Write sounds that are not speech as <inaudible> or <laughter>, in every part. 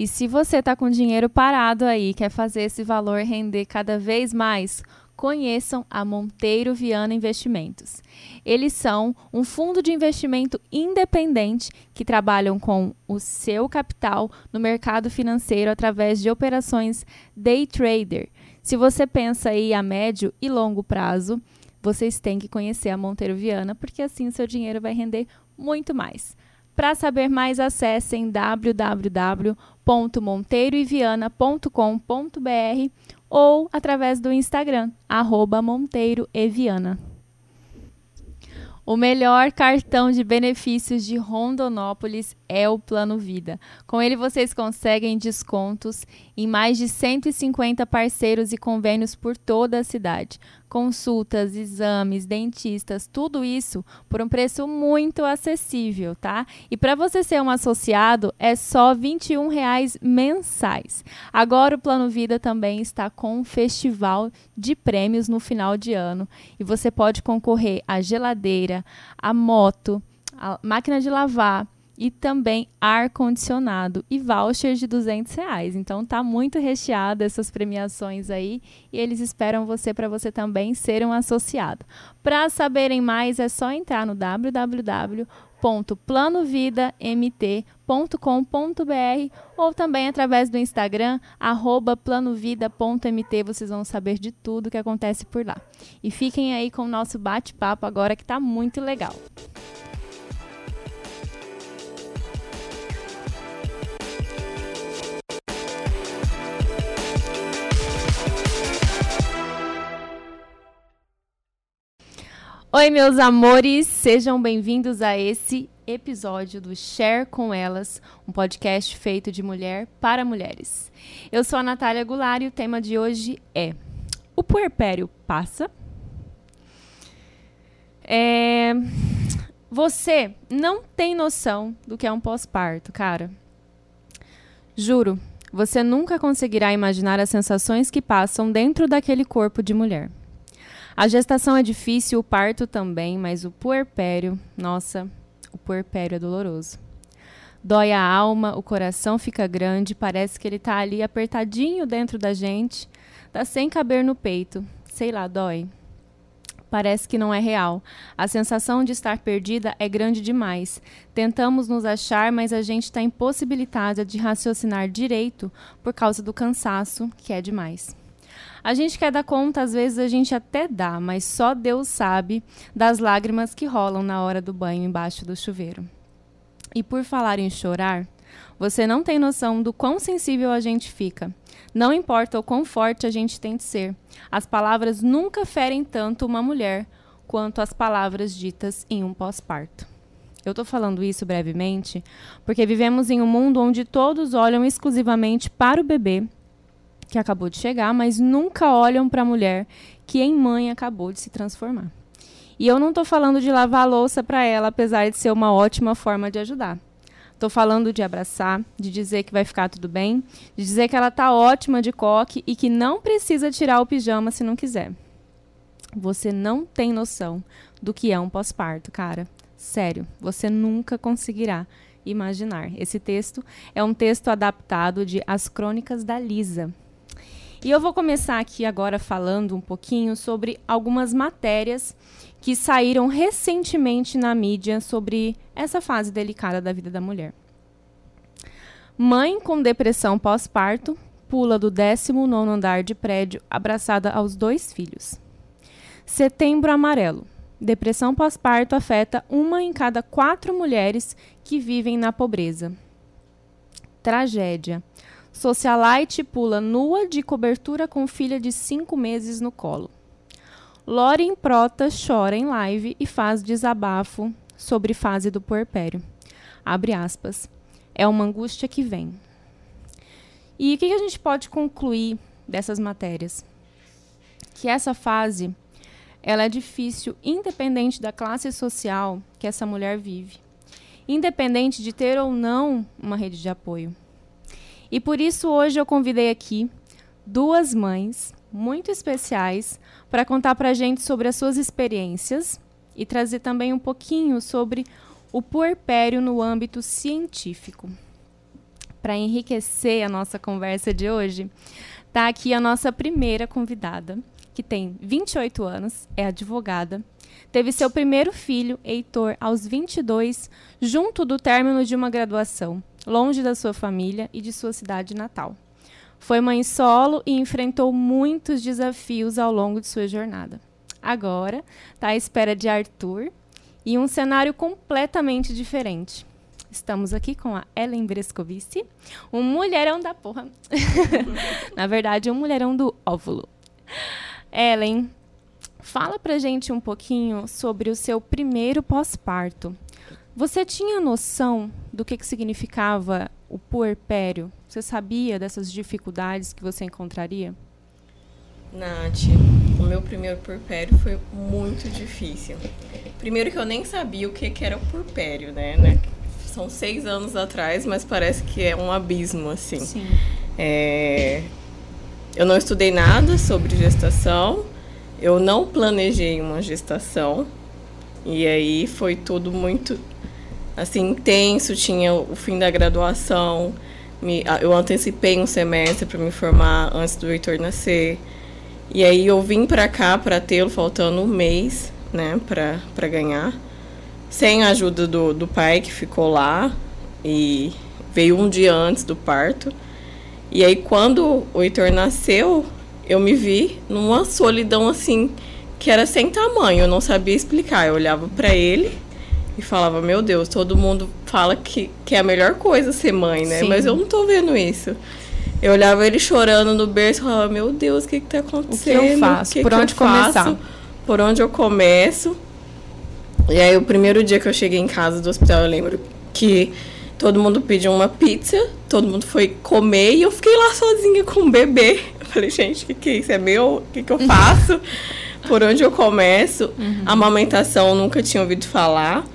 E se você está com dinheiro parado aí, quer fazer esse valor render cada vez mais, conheçam a Monteiro Viana Investimentos. Eles são um fundo de investimento independente que trabalham com o seu capital no mercado financeiro através de operações day trader. Se você pensa aí a médio e longo prazo, vocês têm que conhecer a Monteiro Viana, porque assim o seu dinheiro vai render muito mais. Para saber mais, acessem www.monteiroeviana.com.br ou através do Instagram, arroba Monteiro Eviana. O melhor cartão de benefícios de Rondonópolis é o Plano Vida. Com ele vocês conseguem descontos em mais de 150 parceiros e convênios por toda a cidade. Consultas, exames, dentistas, tudo isso por um preço muito acessível, tá? E para você ser um associado é só 21 reais mensais. Agora o Plano Vida também está com um festival de prêmios no final de ano e você pode concorrer a geladeira, a moto, a máquina de lavar e também ar-condicionado e voucher de 200 reais. Então tá muito recheado essas premiações aí e eles esperam você para você também ser um associado. Para saberem mais é só entrar no www.planovidamt.com.br ou também através do Instagram @planovida.mt, vocês vão saber de tudo que acontece por lá. E fiquem aí com o nosso bate-papo agora que tá muito legal. Oi, meus amores, sejam bem-vindos a esse episódio do Share com Elas, um podcast feito de mulher para mulheres. Eu sou a Natália Goulart e o tema de hoje é: O puerpério passa? É... Você não tem noção do que é um pós-parto, cara. Juro, você nunca conseguirá imaginar as sensações que passam dentro daquele corpo de mulher. A gestação é difícil, o parto também, mas o puerpério, nossa, o puerpério é doloroso. Dói a alma, o coração fica grande, parece que ele está ali apertadinho dentro da gente, dá sem caber no peito. Sei lá, dói. Parece que não é real. A sensação de estar perdida é grande demais. Tentamos nos achar, mas a gente está impossibilitada de raciocinar direito por causa do cansaço, que é demais. A gente quer dar conta, às vezes a gente até dá, mas só Deus sabe das lágrimas que rolam na hora do banho embaixo do chuveiro. E por falar em chorar, você não tem noção do quão sensível a gente fica. Não importa o quão forte a gente tem de ser, as palavras nunca ferem tanto uma mulher quanto as palavras ditas em um pós-parto. Eu estou falando isso brevemente porque vivemos em um mundo onde todos olham exclusivamente para o bebê que acabou de chegar, mas nunca olham para a mulher que em mãe acabou de se transformar. E eu não estou falando de lavar louça para ela, apesar de ser uma ótima forma de ajudar. Estou falando de abraçar, de dizer que vai ficar tudo bem, de dizer que ela está ótima de coque e que não precisa tirar o pijama se não quiser. Você não tem noção do que é um pós-parto, cara. Sério, você nunca conseguirá imaginar. Esse texto é um texto adaptado de As Crônicas da Lisa, e eu vou começar aqui agora falando um pouquinho sobre algumas matérias que saíram recentemente na mídia sobre essa fase delicada da vida da mulher. Mãe com depressão pós-parto pula do 19 andar de prédio abraçada aos dois filhos. Setembro Amarelo. Depressão pós-parto afeta uma em cada quatro mulheres que vivem na pobreza. Tragédia. Socialite pula nua de cobertura com filha de cinco meses no colo. Lauren Prota chora em live e faz desabafo sobre fase do puerpério. Abre aspas. É uma angústia que vem. E o que a gente pode concluir dessas matérias? Que essa fase ela é difícil, independente da classe social que essa mulher vive, independente de ter ou não uma rede de apoio. E por isso hoje eu convidei aqui duas mães muito especiais para contar para a gente sobre as suas experiências e trazer também um pouquinho sobre o puerpério no âmbito científico. para enriquecer a nossa conversa de hoje, tá aqui a nossa primeira convidada, que tem 28 anos, é advogada, teve seu primeiro filho, Heitor, aos 22, junto do término de uma graduação, longe da sua família e de sua cidade natal. Foi mãe solo e enfrentou muitos desafios ao longo de sua jornada. Agora está à espera de Arthur e um cenário completamente diferente. Estamos aqui com a Ellen Brescovici, um mulherão da porra. <laughs> Na verdade, um mulherão do óvulo. Ellen, fala pra gente um pouquinho sobre o seu primeiro pós-parto. Você tinha noção do que, que significava o puerpério? Você sabia dessas dificuldades que você encontraria? Nath, o meu primeiro puerpério foi muito difícil. Primeiro que eu nem sabia o que, que era o puerpério, né? né? São seis anos atrás, mas parece que é um abismo, assim. Sim. É... Eu não estudei nada sobre gestação, eu não planejei uma gestação, e aí foi tudo muito, assim, intenso. Tinha o fim da graduação, me... eu antecipei um semestre para me formar antes do Heitor nascer. E aí eu vim para cá para tê-lo faltando um mês, né, para ganhar. Sem a ajuda do, do pai que ficou lá e veio um dia antes do parto. E aí quando o Heitor nasceu, eu me vi numa solidão assim que era sem tamanho, eu não sabia explicar. Eu olhava para ele e falava: "Meu Deus, todo mundo fala que, que é a melhor coisa ser mãe, né? Sim. Mas eu não tô vendo isso". Eu olhava ele chorando no berço e falava, meu Deus, o que está acontecendo? O que eu faço? Que Por que onde eu faço? começar? Por onde eu começo? E aí, o primeiro dia que eu cheguei em casa do hospital, eu lembro que todo mundo pediu uma pizza, todo mundo foi comer e eu fiquei lá sozinha com o bebê. Eu falei, gente, o que, que é isso? É meu? O que, que eu faço? Por onde eu começo? Amamentação, eu nunca tinha ouvido falar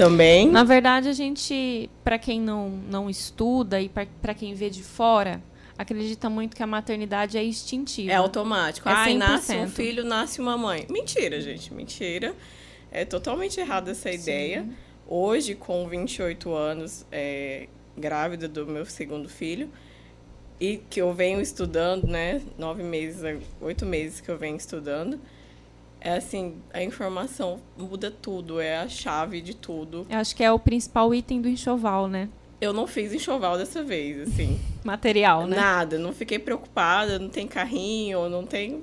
também. Na verdade, a gente, para quem não, não estuda e para quem vê de fora, acredita muito que a maternidade é instintiva. É automático. É Ai, nasce um 100%. filho, nasce uma mãe. Mentira, gente, mentira. É totalmente errada essa ideia. Hoje, com 28 anos, é, grávida do meu segundo filho, e que eu venho estudando, né? Nove meses, oito meses que eu venho estudando. É assim, a informação muda tudo, é a chave de tudo. Eu acho que é o principal item do enxoval, né? Eu não fiz enxoval dessa vez, assim. <laughs> Material, né? Nada, não fiquei preocupada, não tem carrinho, não tem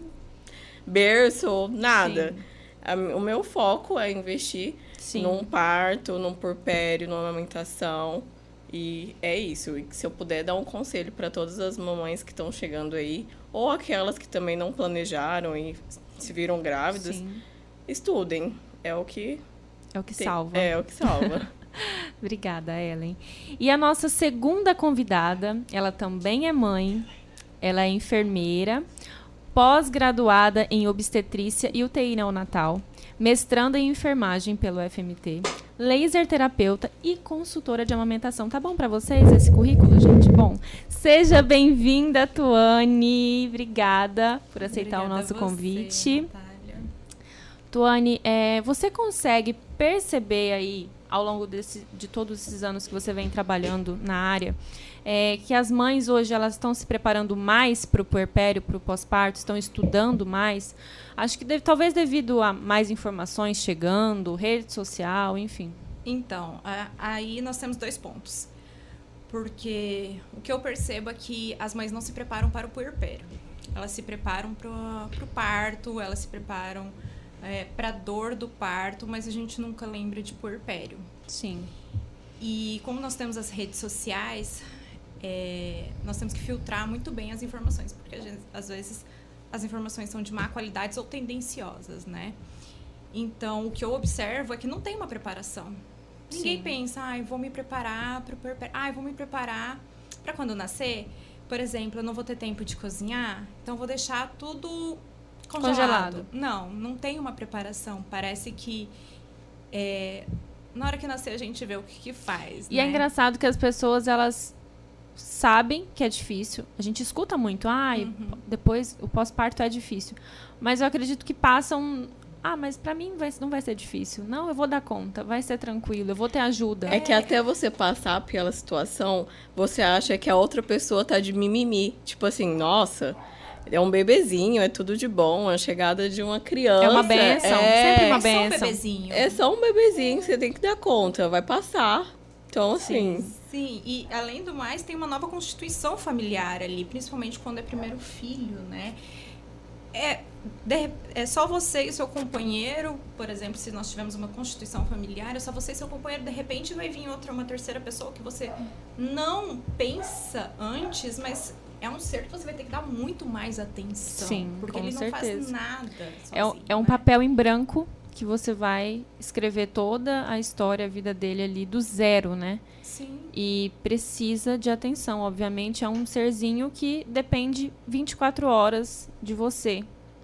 berço, nada. Sim. O meu foco é investir Sim. num parto, num porpério, numa amamentação. E é isso. E se eu puder dar um conselho para todas as mamães que estão chegando aí, ou aquelas que também não planejaram e se viram grávidas, Sim. estudem. É o que É o que tem- salva. É o que salva. <laughs> Obrigada, Ellen. E a nossa segunda convidada, ela também é mãe, ela é enfermeira, pós-graduada em obstetrícia e UTI neonatal, mestranda em enfermagem pelo FMT, laser terapeuta e consultora de amamentação. Tá bom para vocês esse currículo, gente? Bom, seja bem-vinda, Tuane. Obrigada por aceitar o Obrigada a nosso você, convite. Natália. Tuane, é, você consegue perceber aí, ao longo desse, de todos esses anos que você vem trabalhando na área, é, que as mães hoje elas estão se preparando mais para o puerpério, para o pós-parto, estão estudando mais? Acho que deve- talvez devido a mais informações chegando, rede social, enfim. Então, a- aí nós temos dois pontos. Porque o que eu percebo é que as mães não se preparam para o puerpério. Elas se preparam para o parto, elas se preparam para a dor do parto, mas a gente nunca lembra de puerpério. Sim. E como nós temos as redes sociais, é, nós temos que filtrar muito bem as informações, porque gente- às vezes as informações são de má qualidade ou tendenciosas, né? Então, o que eu observo é que não tem uma preparação. Ninguém Sim. pensa, ai, vou me preparar para. Ai, vou me preparar para quando eu nascer. Por exemplo, eu não vou ter tempo de cozinhar, então vou deixar tudo congelado. Congelado. Não, não tem uma preparação. Parece que é, na hora que nascer a gente vê o que, que faz. E né? é engraçado que as pessoas elas sabem que é difícil. A gente escuta muito, ai, Uhum. depois o pós-parto é difícil. Mas eu acredito que passam Ah, mas pra mim vai, não vai ser difícil. Não, eu vou dar conta, vai ser tranquilo, eu vou ter ajuda. É que até você passar pela situação, você acha que a outra pessoa tá de mimimi. Tipo assim, nossa, é um bebezinho, é tudo de bom, a chegada de uma criança. É uma benção, é, sempre uma É só um benção. bebezinho. É só um bebezinho, você tem que dar conta, vai passar. Então, assim, Sim, e além do mais, tem uma nova constituição familiar ali, principalmente quando é primeiro filho, né? É, de- é só você e seu companheiro, por exemplo, se nós tivermos uma constituição familiar, é só você e seu companheiro, de repente vai vir outra, uma terceira pessoa que você não pensa antes, mas é um ser que você vai ter que dar muito mais atenção. Sim, porque com ele não certeza. faz nada. É, sozinho, é um né? papel em branco que você vai escrever toda a história, a vida dele ali do zero, né? Sim. E precisa de atenção. Obviamente, é um serzinho que depende 24 horas de você,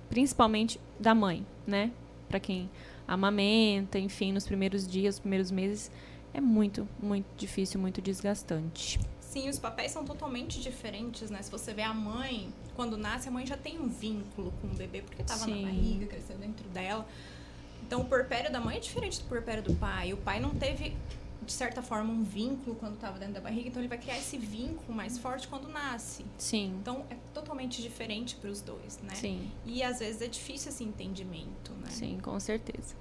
principalmente da mãe, né? Para quem amamenta, enfim, nos primeiros dias, nos primeiros meses, é muito, muito difícil, muito desgastante. Sim, os papéis são totalmente diferentes, né? Se você vê a mãe, quando nasce, a mãe já tem um vínculo com o bebê, porque estava na barriga, cresceu dentro dela. Então, o porpério da mãe é diferente do porpério do pai. O pai não teve, de certa forma, um vínculo quando estava dentro da barriga, então ele vai criar esse vínculo mais forte quando nasce. Sim, Então, é totalmente diferente para os dois, né? sim. E às vezes é difícil esse entendimento, né? Sim, com certeza.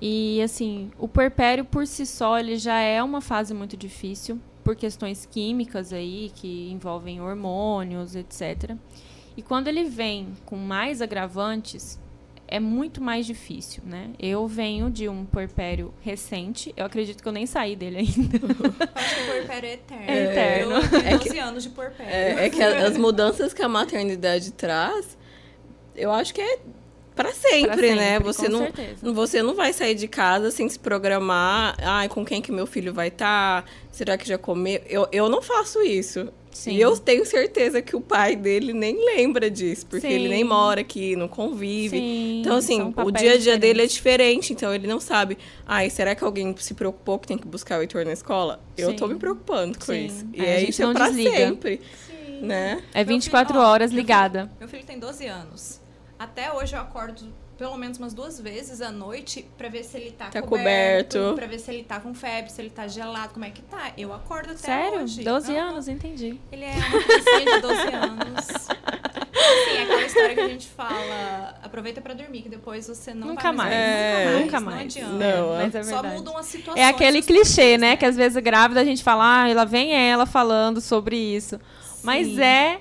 E assim, o puerpério por si só, ele já é uma fase muito difícil por questões químicas aí que envolvem hormônios, etc. E quando ele vem com mais agravantes, é muito mais difícil, né? Eu venho de um puerpério recente, eu acredito que eu nem saí dele ainda. Eu acho que o porpério é eterno. É eterno. Eu tenho É que- 12 anos de porpério. é, é que as mudanças que a maternidade traz, eu acho que é pra sempre, Pra sempre, né? com Você não, certeza. você não vai sair de casa sem se programar. Ai, com quem que meu filho vai estar? Será que já comeu? Eu, eu não faço isso. Sim. E eu tenho certeza que o pai dele nem lembra disso, porque Sim. ele nem mora aqui, não convive. Sim, então, assim, o dia a dia dele é diferente, então ele não sabe. Ai, será que alguém se preocupou que tem que buscar o Heitor na escola? Eu tô me preocupando com Sim. isso. E é isso é pra desliga. sempre, Sim. né? É Meu 24 filho- ó, horas meu filho- ligada. Meu filho tem 12 anos. Até hoje eu acordo pelo menos umas duas vezes à noite pra ver se ele tá, Tá coberto, coberto. pra ver se ele tá com febre, se ele tá gelado, como é que tá. Eu acordo até Sério? hoje. 12 Aham. anos, entendi. Ele é uma criancinha de 12 <laughs> anos. Assim, é aquela história que a gente fala, aproveita pra dormir, que depois você não Nunca vai mais. mais. É. Nunca Não mais. adianta. Não, Mas é Só verdade. mudam as situações. É aquele clichê, porquês, né? Que às vezes grávida a gente fala, ah, lá vem ela falando sobre isso. Mas Sim. é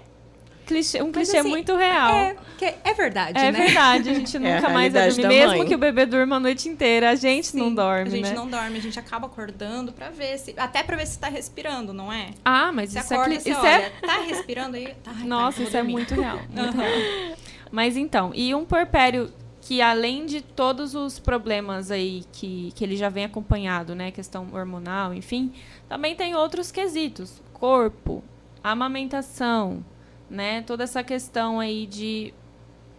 clichê, um clichê assim, muito real. É, que é verdade, É né? verdade, a gente <laughs> É a nunca mais vai dormir. Mesmo mãe. que o bebê durma a noite inteira, a gente não Sim, dorme, A gente né? não dorme, a gente acaba acordando pra ver se. Até pra ver se tá respirando, não é? Ah, mas Você isso é, acorda cli- você isso olha, é tá respirando aí? Tá, tá, Nossa, eu vou isso é muito real, <laughs> muito real. Mas então, e um porpério que além de todos os problemas aí que, que ele já vem acompanhado, né, questão hormonal, enfim, também tem outros quesitos, corpo, amamentação, né, toda essa questão aí de,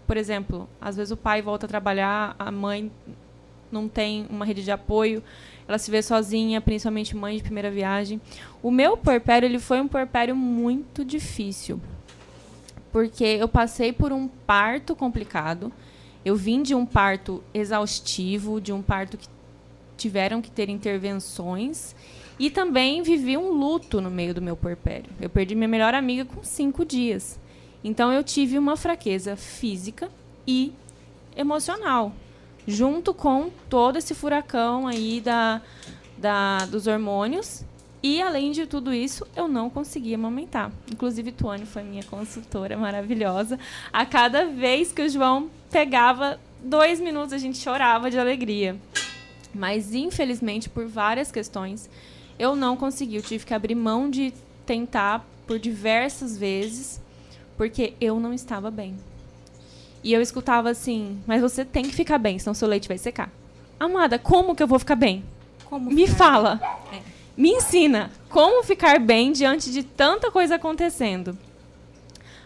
por exemplo, às vezes o pai volta a trabalhar, a mãe não tem uma rede de apoio, ela se vê sozinha, principalmente mãe de primeira viagem. O meu porpério, ele foi um porpério muito difícil porque eu passei por um parto complicado. Eu vim de um parto exaustivo, de um parto que tiveram que ter intervenções. E também vivi um luto no meio do meu porpério. Eu perdi minha melhor amiga com cinco dias. Então eu tive uma fraqueza física e emocional, junto com todo esse furacão aí da, da, dos hormônios. E além de tudo isso, eu não conseguia amamentar. Inclusive, Tuane foi minha consultora maravilhosa. A cada vez que o João pegava dois minutos, a gente chorava de alegria. Mas, infelizmente, por várias questões, eu não consegui. Eu tive que abrir mão de tentar por diversas vezes, porque eu não estava bem. E eu escutava assim: Mas você tem que ficar bem, senão seu leite vai secar. Amada, como que eu vou ficar bem? Como Me ficar? fala. É. Me ensina como ficar bem diante de tanta coisa acontecendo.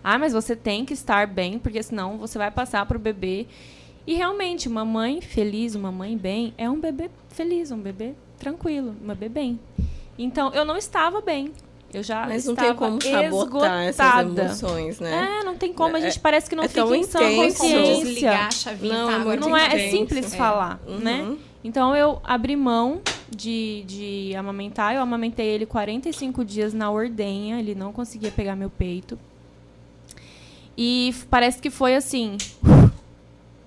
Ah, mas você tem que estar bem, porque senão você vai passar para o bebê. E realmente, uma mãe feliz, uma mãe bem, é um bebê feliz, um bebê tranquilo, um bebê bem. Então, eu não estava bem. Eu já Mas não estava tem como sabotar essas esgotada. emoções, né? É, não tem como. A gente parece que não é fica em sã consciência. desligar a chavinha, Não, tá, é muito Não é, é simples É. falar, Uhum. né? Então eu abri mão de, de amamentar. Eu amamentei ele 45 dias na ordenha. Ele não conseguia pegar meu peito. E parece que foi assim.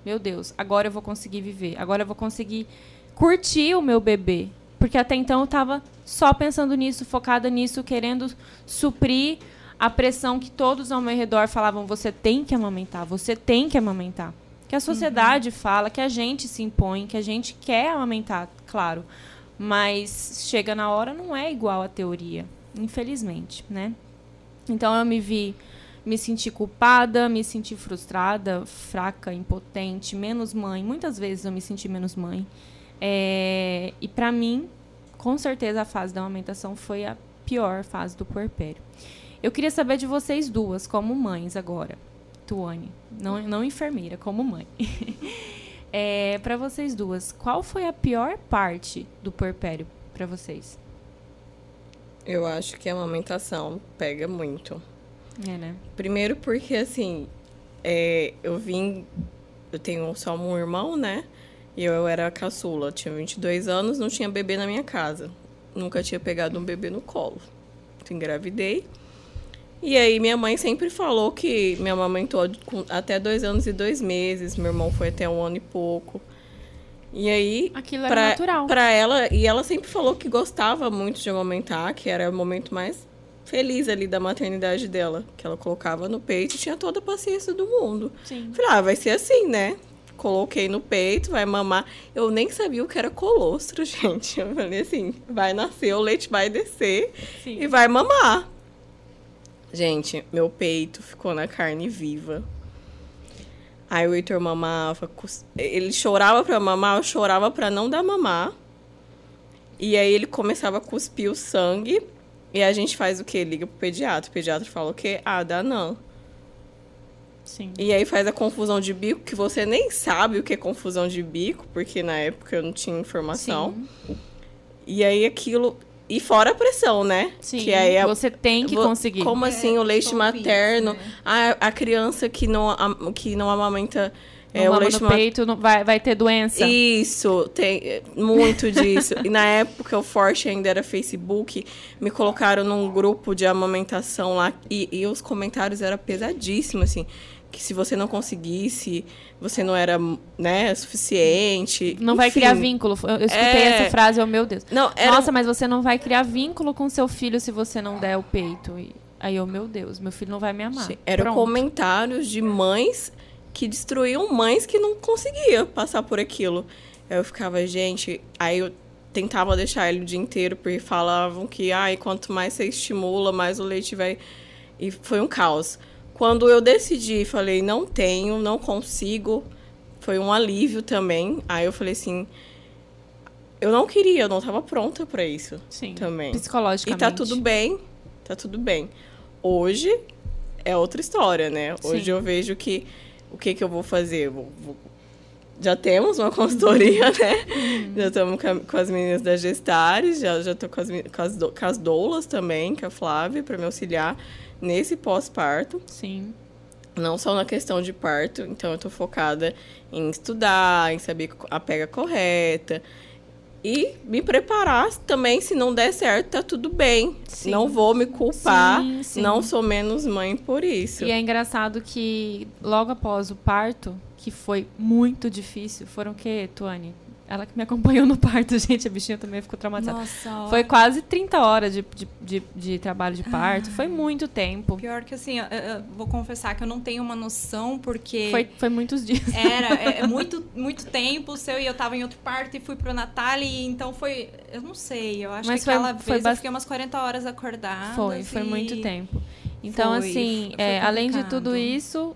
Meu Deus, agora eu vou conseguir viver. Agora eu vou conseguir curtir o meu bebê. Porque até então eu tava só pensando nisso, focada nisso, querendo suprir a pressão que todos ao meu redor falavam: você tem que amamentar, você tem que amamentar. Que a sociedade fala, que a gente se impõe, que a gente quer amamentar, claro. Mas chega na hora, não é igual à teoria, infelizmente, né? Então eu me vi, me senti culpada, me senti frustrada, fraca, impotente, menos mãe. Muitas vezes eu me senti menos mãe. É, e pra mim, com certeza a fase da amamentação foi a pior fase do puerpério. Eu queria saber de vocês duas, como mães agora. Tuane, não, não enfermeira, como mãe. <laughs> é, para vocês duas, qual foi a pior parte do puerpério pra vocês? Eu acho que a amamentação pega muito. É, né? Primeiro porque, assim, é, eu vim... Eu tenho só um irmão, né? E eu era a caçula. Tinha 22 anos, não tinha bebê na minha casa. Nunca tinha pegado um bebê no colo. Então, engravidei. E aí, minha mãe sempre falou que me amamentou até dois anos e dois meses. Meu irmão foi até um ano e pouco. E aí, Aquilo era pra, natural. pra ela, e ela sempre falou que gostava muito de amamentar, que era o momento mais feliz ali da maternidade dela, que ela colocava no peito e tinha toda a paciência do mundo. Sim. Falei, ah, vai ser assim, né? Coloquei no peito, vai mamar. Eu nem sabia o que era colostro, <laughs> gente. Eu falei assim, vai nascer, o leite vai descer Sim. e vai mamar. Gente, meu peito ficou na carne viva. Aí o Heitor mamava, ele chorava pra mamar, eu chorava pra não dar mamar. E aí ele começava a cuspir o sangue. E a gente faz o quê? Liga pro pediatra. O pediatra fala o quê? Ah, dá não. Sim. E aí faz a confusão de bico, que você nem sabe o que é confusão de bico, porque na época eu não tinha informação. Sim. E aí aquilo. E fora a pressão, né? Sim. Que aí é Você tem que conseguir. Como assim o leite materno? bis, né? a, a criança que não, que não amamenta é, o leite no ma- peito, não- vai, vai ter doença. Isso, tem é, muito disso. e na <laughs> época o forte ainda era Facebook, me colocaram num grupo de amamentação lá e, e os comentários eram pesadíssimos, assim. Que se você não conseguisse, você não era, né, suficiente. Não vai Enfim. criar vínculo. Eu, eu escutei É. essa frase, oh meu Deus. Não, era Nossa, mas você não vai criar vínculo com seu filho se você não der o peito. E aí, oh meu Deus, meu filho não vai me amar. Eram comentários de mães que destruíam mães que não conseguiam passar por aquilo. Aí eu ficava, gente, aí eu tentava deixar ele o dia inteiro, porque falavam que, ai, quanto mais você estimula, mais o leite vai. E foi um caos. Quando eu decidi, falei, não tenho, não consigo, foi um alívio também. Aí eu falei assim, eu não queria, eu não estava pronta para isso Sim. também. E Psicologicamente. tá tudo bem, tá tudo bem. Hoje é outra história, né? Hoje Sim. eu vejo que o que que eu vou fazer? Eu Vou, vou- Já temos uma <laughs> consultoria, né? Uhum. Já estamos com, as meninas da Gestares, já, já tô com as, com, as do- com as doulas também, com a Flávia, para me auxiliar nesse pós-parto. Sim. Não só na questão de parto, então eu tô focada em estudar, em saber a pega correta. E me preparar também, se não der certo, tá tudo bem. Sim. Não vou me culpar, Sim, sim. não sou menos mãe por isso. E é engraçado que logo após o parto, que foi muito difícil, foram o quê, Tuane? Ela que me acompanhou no parto, <laughs> gente, a bichinha também ficou traumatizada. Nossa, Foi quase 30 horas de, de, de, de trabalho de parto, foi muito tempo. Pior que assim, eu, eu vou confessar que eu não tenho uma noção, porque Foi, foi muitos dias. era é, é <laughs> muito, muito tempo o seu e eu tava em outro parto e fui pro Natal e então foi. Eu não sei, eu acho Mas que foi- aquela foi vez bast- eu fiquei umas 40 horas acordada. Foi, foi e- muito tempo. Então, Foi, assim, foi é, além de tudo isso,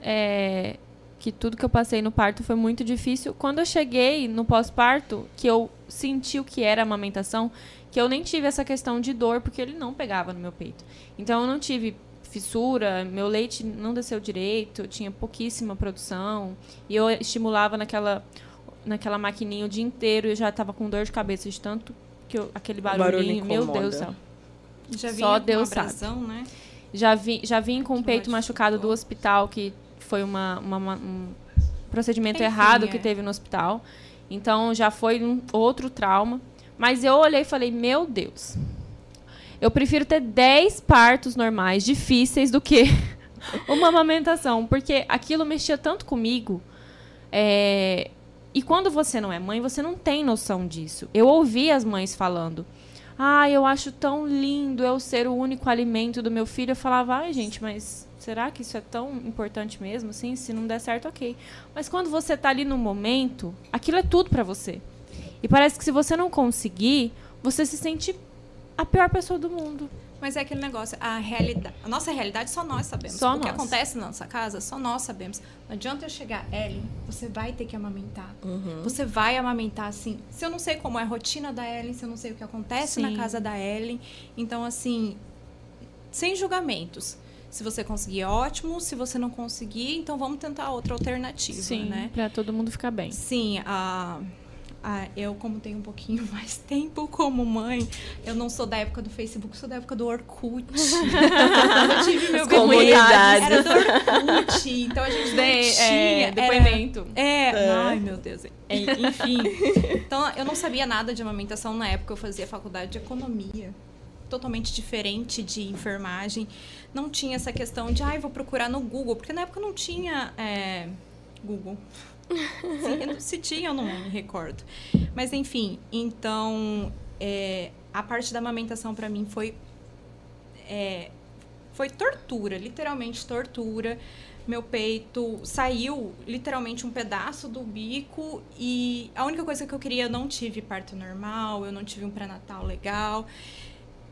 é, que tudo que eu passei no parto foi muito difícil. Quando eu cheguei no pós-parto, que eu senti o que era a amamentação, que eu nem tive essa questão de dor, porque ele não pegava no meu peito. Então, eu não tive fissura, meu leite não desceu direito, eu tinha pouquíssima produção, e eu estimulava naquela, naquela maquininha o dia inteiro, e eu já estava com dor de cabeça de tanto que eu- aquele barulhinho, barulho meu Deus do céu. Já Só com Deus abrasão, né? Já, vi, já vim com o peito machucado do hospital, que foi uma, uma- uma- um procedimento Enfim, errado que é. teve no hospital. Então já foi um outro trauma. Mas eu olhei e falei, meu Deus. Eu prefiro ter 10 partos normais, difíceis, do que <laughs> uma amamentação. Porque aquilo mexia tanto comigo. É, E quando você não é mãe, você não tem noção disso. Eu ouvi as mães falando. Ah, eu acho tão lindo eu ser o único alimento do meu filho. Eu falava, ai, gente, mas será que isso é tão importante mesmo? Sim, se não der certo, ok. Mas quando você tá ali no momento, aquilo é tudo pra você. E parece que se você não conseguir, você se sente a pior pessoa do mundo. Mas é aquele negócio, a realidade, a nossa realidade só nós sabemos. Só o que nós. acontece na nossa casa, só nós sabemos. Não adianta eu chegar, Ellen, você vai ter que amamentar. Uhum. Você vai amamentar, assim. Se eu não sei como é a rotina da Ellen, se eu não sei o que acontece Sim. na casa da Ellen. Então, assim, sem julgamentos. Se você conseguir, ótimo. Se você não conseguir, então vamos tentar outra alternativa, né? pra todo mundo ficar bem. Sim, a, a- eu, como tenho um pouquinho <laughs> mais tempo como mãe, eu não sou da época do Facebook, sou da época do Orkut. <laughs> eu tive meu comunidades. era do Orkut, então a gente não De- tinha. é, era- depoimento. É, É. ai meu Deus. É, enfim. Então eu não sabia nada de amamentação na época, eu fazia faculdade de economia. Totalmente diferente de enfermagem. Não tinha essa questão de, ai, vou procurar no Google, porque na época não tinha é, Google. Se, se tinha, eu não me recordo. Mas enfim, então é, a parte da amamentação pra mim foi é, foi tortura, literalmente tortura. Meu peito saiu literalmente um pedaço do bico e a única coisa que eu queria, eu não tive parto normal, eu não tive um pré-natal legal.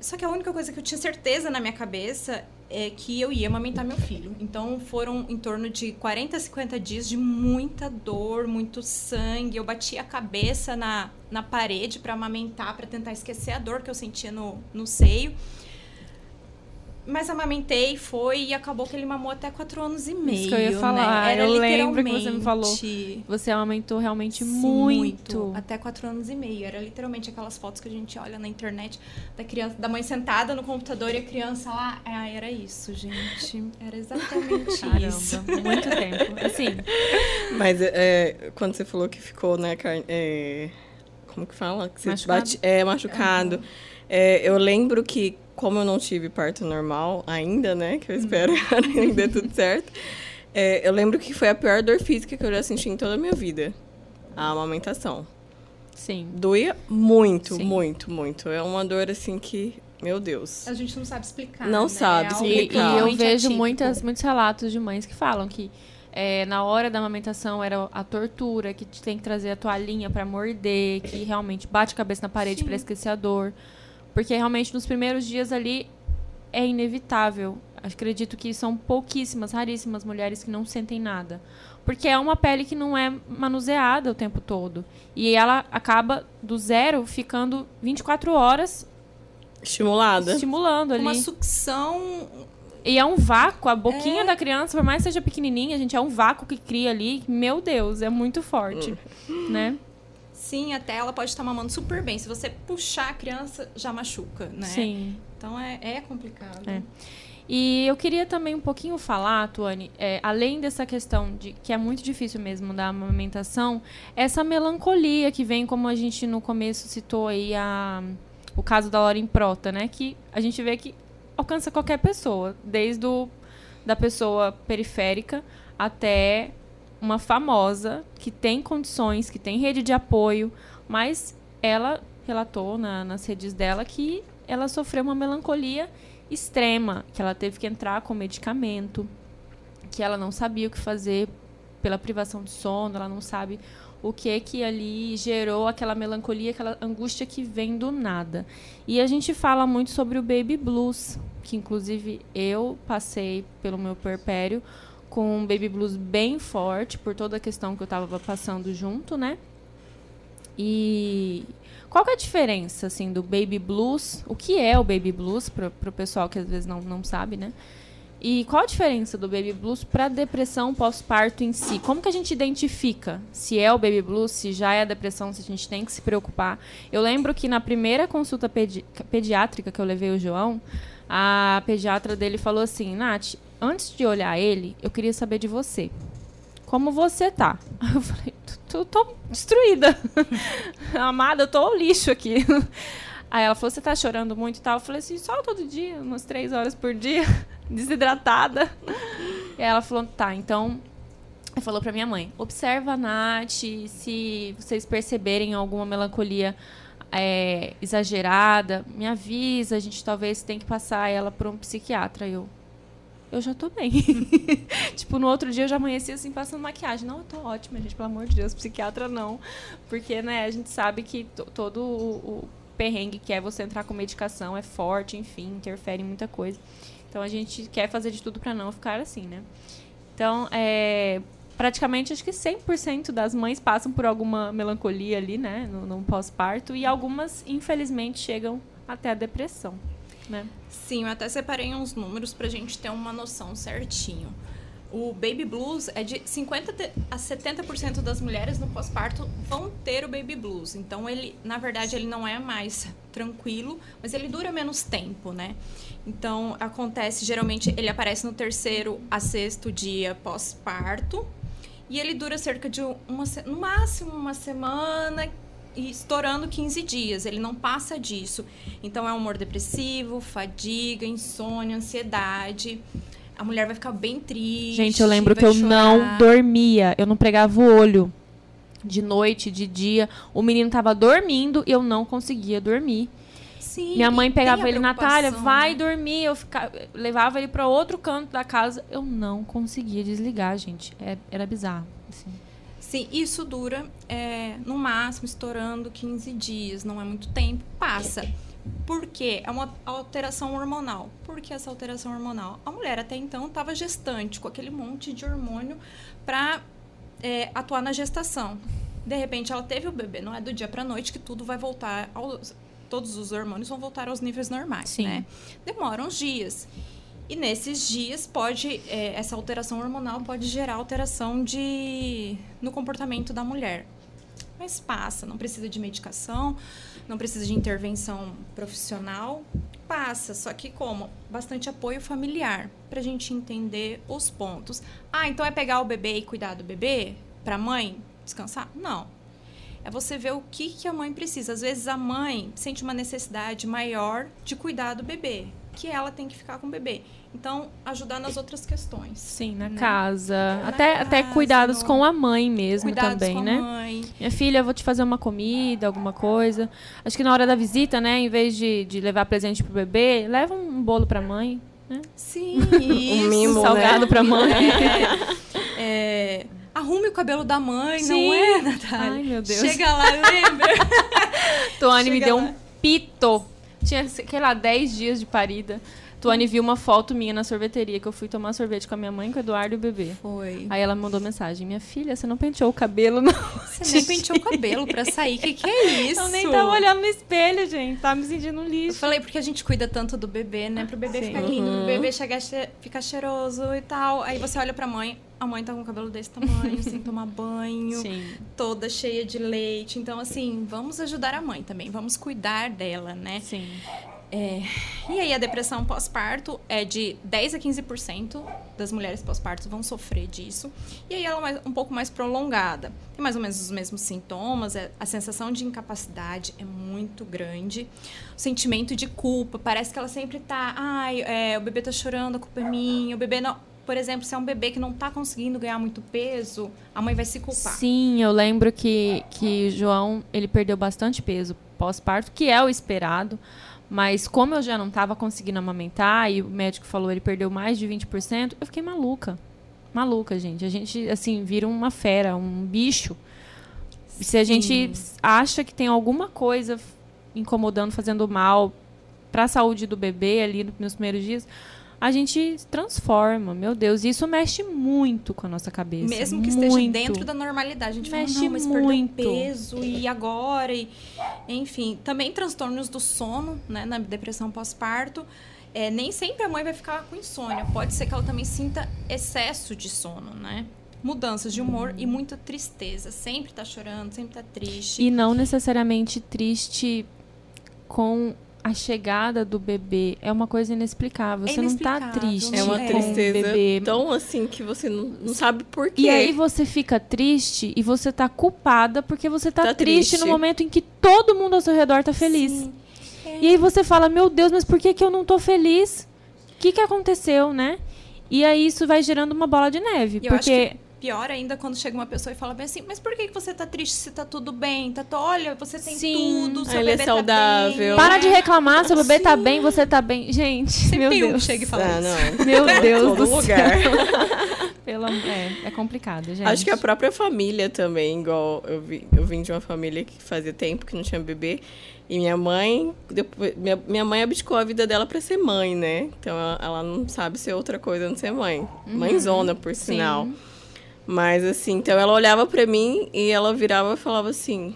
Só que a única coisa que eu tinha certeza na minha cabeça é que eu ia amamentar meu filho. Então foram em torno de 40 a 50 dias de muita dor, muito sangue. Eu bati a cabeça na, na parede para amamentar, para tentar esquecer a dor que eu sentia no, no seio. Mas amamentei, foi e acabou que ele mamou até 4 anos e meio. que eu ia né? falar, Era eu lembro que você me falou. Você amamentou realmente Sim, muito. Até quatro anos e meio. Era literalmente aquelas fotos que a gente olha na internet da criança, da mãe sentada no computador e a criança lá. Ah, era isso, gente. Era exatamente isso. Caramba, muito tempo. Assim, <laughs> Mas é, quando você falou que ficou, né, carne, é, como que fala? Que você Machucado? bate- é, machucado. É, eu lembro que, como eu não tive parto normal ainda, né, que eu espero <laughs> que dê tudo certo, é, eu lembro que foi a pior dor física que eu já senti em toda a minha vida. A amamentação. sim. Doía muito, Sim. muito, muito. É uma dor, assim, que, meu Deus. A gente não sabe explicar. Não né? sabe É algo E, e explicar. eu vejo atípico. muitas, muitos relatos de mães que falam que é, na hora da amamentação era a tortura, que tem que trazer a toalhinha pra morder, que realmente bate a cabeça na parede pra esquecer a dor. Porque realmente nos primeiros dias ali é inevitável. Acredito que são pouquíssimas, raríssimas mulheres que não sentem nada. Porque é uma pele que não é manuseada o tempo todo. E ela acaba do zero ficando 24 horas Estimulada. estimulando ali. Uma sucção. E é um vácuo, a boquinha É. da criança, por mais que seja pequenininha, gente, é um vácuo que cria ali. Meu Deus, é muito forte, né? Sim, até ela pode estar mamando super bem. Se você puxar a criança, já machuca, né? Sim. Então é, é complicado. É. E eu queria também um pouquinho falar, Tuane, é, além dessa questão de que é muito difícil mesmo da amamentação, essa melancolia que vem, como a gente no começo citou aí a, o caso da Lauren Prota, né? Que a gente vê que alcança qualquer pessoa, desde o, da pessoa periférica até uma famosa que tem condições, que tem rede de apoio, mas ela relatou na- nas redes dela que ela sofreu uma melancolia extrema, que ela teve que entrar com medicamento, que ela não sabia o que fazer pela privação de sono, ela não sabe o que que ali gerou aquela melancolia, aquela angústia que vem do nada. E a gente fala muito sobre o baby blues, que inclusive eu passei pelo meu perpério com um baby blues bem forte por toda a questão que eu estava passando junto, né? E qual que é a diferença assim do baby blues? O que é o baby blues para o pessoal que às vezes não, não sabe, né? E qual a diferença do baby blues para depressão pós-parto em si? Como que a gente identifica se é o baby blues, se já é a depressão, se a gente tem que se preocupar? Eu lembro que na primeira consulta pedi pediátrica que eu levei o João, a pediatra dele falou assim: Nath, antes de olhar ele, eu queria saber de você. Como você tá? <laughs> Eu falei: tô, destruída. <laughs> Amada, eu tô lixo aqui. <laughs> Aí ela falou, você tá chorando muito e tal? Eu falei assim, só todo dia, umas três horas por dia, desidratada. E ela falou, tá, então... Falou pra minha mãe, observa a Nath, se vocês perceberem alguma melancolia é, exagerada, me avisa, a gente talvez tem que passar ela por um psiquiatra. Eu, eu já tô bem. <laughs> tipo, no outro dia eu já amanheci assim, passando maquiagem. Não, eu tô ótima, gente, pelo amor de Deus, psiquiatra não. Porque, né, a gente sabe que todo o, o perrengue que é você entrar com medicação, é forte, enfim, interfere em muita coisa. Então a gente quer fazer de tudo para não ficar assim, né? Então, é, praticamente acho que 100% das mães passam por alguma melancolia ali, né, no, no pós-parto, e algumas, infelizmente, chegam até a depressão, né? Sim, eu até separei uns números pra gente ter uma noção certinho o baby blues é de 50 a 70% das mulheres no pós-parto vão ter o baby blues. Então ele, na verdade, ele não é mais tranquilo, mas ele dura menos tempo, né? Então acontece geralmente ele aparece no terceiro a sexto dia pós-parto e ele dura cerca de uma no máximo uma semana estourando 15 dias. Ele não passa disso. Então é humor depressivo, fadiga, insônia, ansiedade a mulher vai ficar bem triste. Gente, eu lembro que eu chorar. não dormia, eu não pregava o olho de noite, de dia. O menino tava dormindo e eu não conseguia dormir. Sim, Minha mãe pegava ele, Natália, vai né? dormir. Eu ficava, levava ele para outro canto da casa. Eu não conseguia desligar, gente. É, era bizarro. Assim. Sim, isso dura é, no máximo estourando 15 dias, não é muito tempo, passa. Por quê? É uma alteração hormonal. Por que essa alteração hormonal? A mulher até então estava gestante, com aquele monte de hormônio para é, atuar na gestação. De repente, ela teve o bebê. Não é do dia para noite que tudo vai voltar aos, todos os hormônios vão voltar aos níveis normais, Sim. né? Demora uns dias. E nesses dias pode é, essa alteração hormonal pode gerar alteração de no comportamento da mulher. Mas passa, não precisa de medicação, não precisa de intervenção profissional, passa. Só que como? Bastante apoio familiar para a gente entender os pontos. Ah, então é pegar o bebê e cuidar do bebê para a mãe descansar? Não. É você ver o que, que a mãe precisa. Às vezes a mãe sente uma necessidade maior de cuidar do bebê, que ela tem que ficar com o bebê. Então, ajudar nas outras questões. Sim, na né? casa. Na até, casa, até cuidados no... com a mãe mesmo cuidados também, com né? A mãe. Minha filha, eu vou te fazer uma comida, alguma coisa. Acho que na hora da visita, né, em vez de, de levar presente pro bebê, leva um bolo pra mãe. Né? Sim, <laughs> um mimo, salgado né? pra mãe. É, <laughs> é, arrume o cabelo da mãe, Sim. não é, Natália? Ai, meu Deus. Chega lá, lembra? <laughs> Tuane me deu lá. um pito. Tinha, sei lá, 10 dias de parida. Tuane viu uma foto minha na sorveteria que eu fui tomar sorvete com a minha mãe, com o Eduardo e o bebê. Foi. Aí ela mandou mensagem: Minha filha, você não penteou o cabelo, não? Você nem penteou o cabelo pra sair. Que que é isso? Eu nem tava olhando no espelho, gente. Tava me sentindo um lixo. Eu falei porque a gente cuida tanto do bebê, né? Pro bebê Sim. ficar lindo, uhum. pro bebê chegar, ficar cheiroso e tal. Aí você olha pra mãe, a mãe tá com o cabelo desse tamanho, sem tomar banho, Sim. toda cheia de leite. Então, assim, vamos ajudar a mãe também, vamos cuidar dela, né? Sim. É, e aí a depressão pós-parto é de 10 a 15% das mulheres pós-parto vão sofrer disso. E aí ela é um pouco mais prolongada. Tem mais ou menos os mesmos sintomas, é, a sensação de incapacidade é muito grande. O sentimento de culpa, parece que ela sempre tá, ai, é, o bebê tá chorando, a culpa é minha, o bebê não por exemplo, se é um bebê que não está conseguindo ganhar muito peso, a mãe vai se culpar. Sim, eu lembro que, que João ele perdeu bastante peso pós-parto, que é o esperado. Mas como eu já não estava conseguindo amamentar e o médico falou ele perdeu mais de 20%, eu fiquei maluca. Maluca, gente. A gente, assim, vira uma fera, um bicho. Sim. Se a gente acha que tem alguma coisa incomodando, fazendo mal para a saúde do bebê ali nos primeiros dias, a gente transforma. Meu Deus, isso mexe muito com a nossa cabeça. Mesmo que muito. esteja dentro da normalidade. A gente Mexe fala, mas muito. peso e agora? E, enfim, também transtornos do sono, né? Na depressão pós-parto. É, nem sempre a mãe vai ficar com insônia. Pode ser que ela também sinta excesso de sono, né? Mudanças de humor e muita tristeza. Sempre tá chorando, sempre tá triste. E não necessariamente triste com a chegada do bebê. É uma coisa inexplicável. É Você não tá inexplicável, triste É uma É. com o tristeza bebê. tão assim que você não, não sabe por quê. E aí você fica triste e você tá culpada porque você tá, Tá triste, triste. no momento em que todo mundo ao seu redor tá feliz. Sim. É. E aí você fala, meu Deus, mas por que, que eu não tô feliz? O que, que aconteceu, né? E aí isso vai gerando uma bola de neve. Eu acho porque que pior ainda quando chega uma pessoa e fala bem assim, mas por que você tá triste se tá tudo bem? Tá, olha, você tem Sim. tudo, seu Ele é bebê saudável. tá bem. para de reclamar, seu bebê tá Sim. bem, você tá bem. Gente, Sempre meu tem um que Deus. chega e fala Ah, isso. Meu Deus Todo do lugar. céu. <laughs> Pelo, é, é complicado, gente. Acho que a própria família também, igual eu, vi, eu vim de uma família que fazia tempo que não tinha bebê. E minha mãe, depois, minha, minha mãe abdicou a vida dela pra ser mãe, né? Então ela, ela não sabe ser outra coisa não ser mãe. Mãezona, por Sim. Mas assim, então ela olhava pra mim e ela virava e falava assim: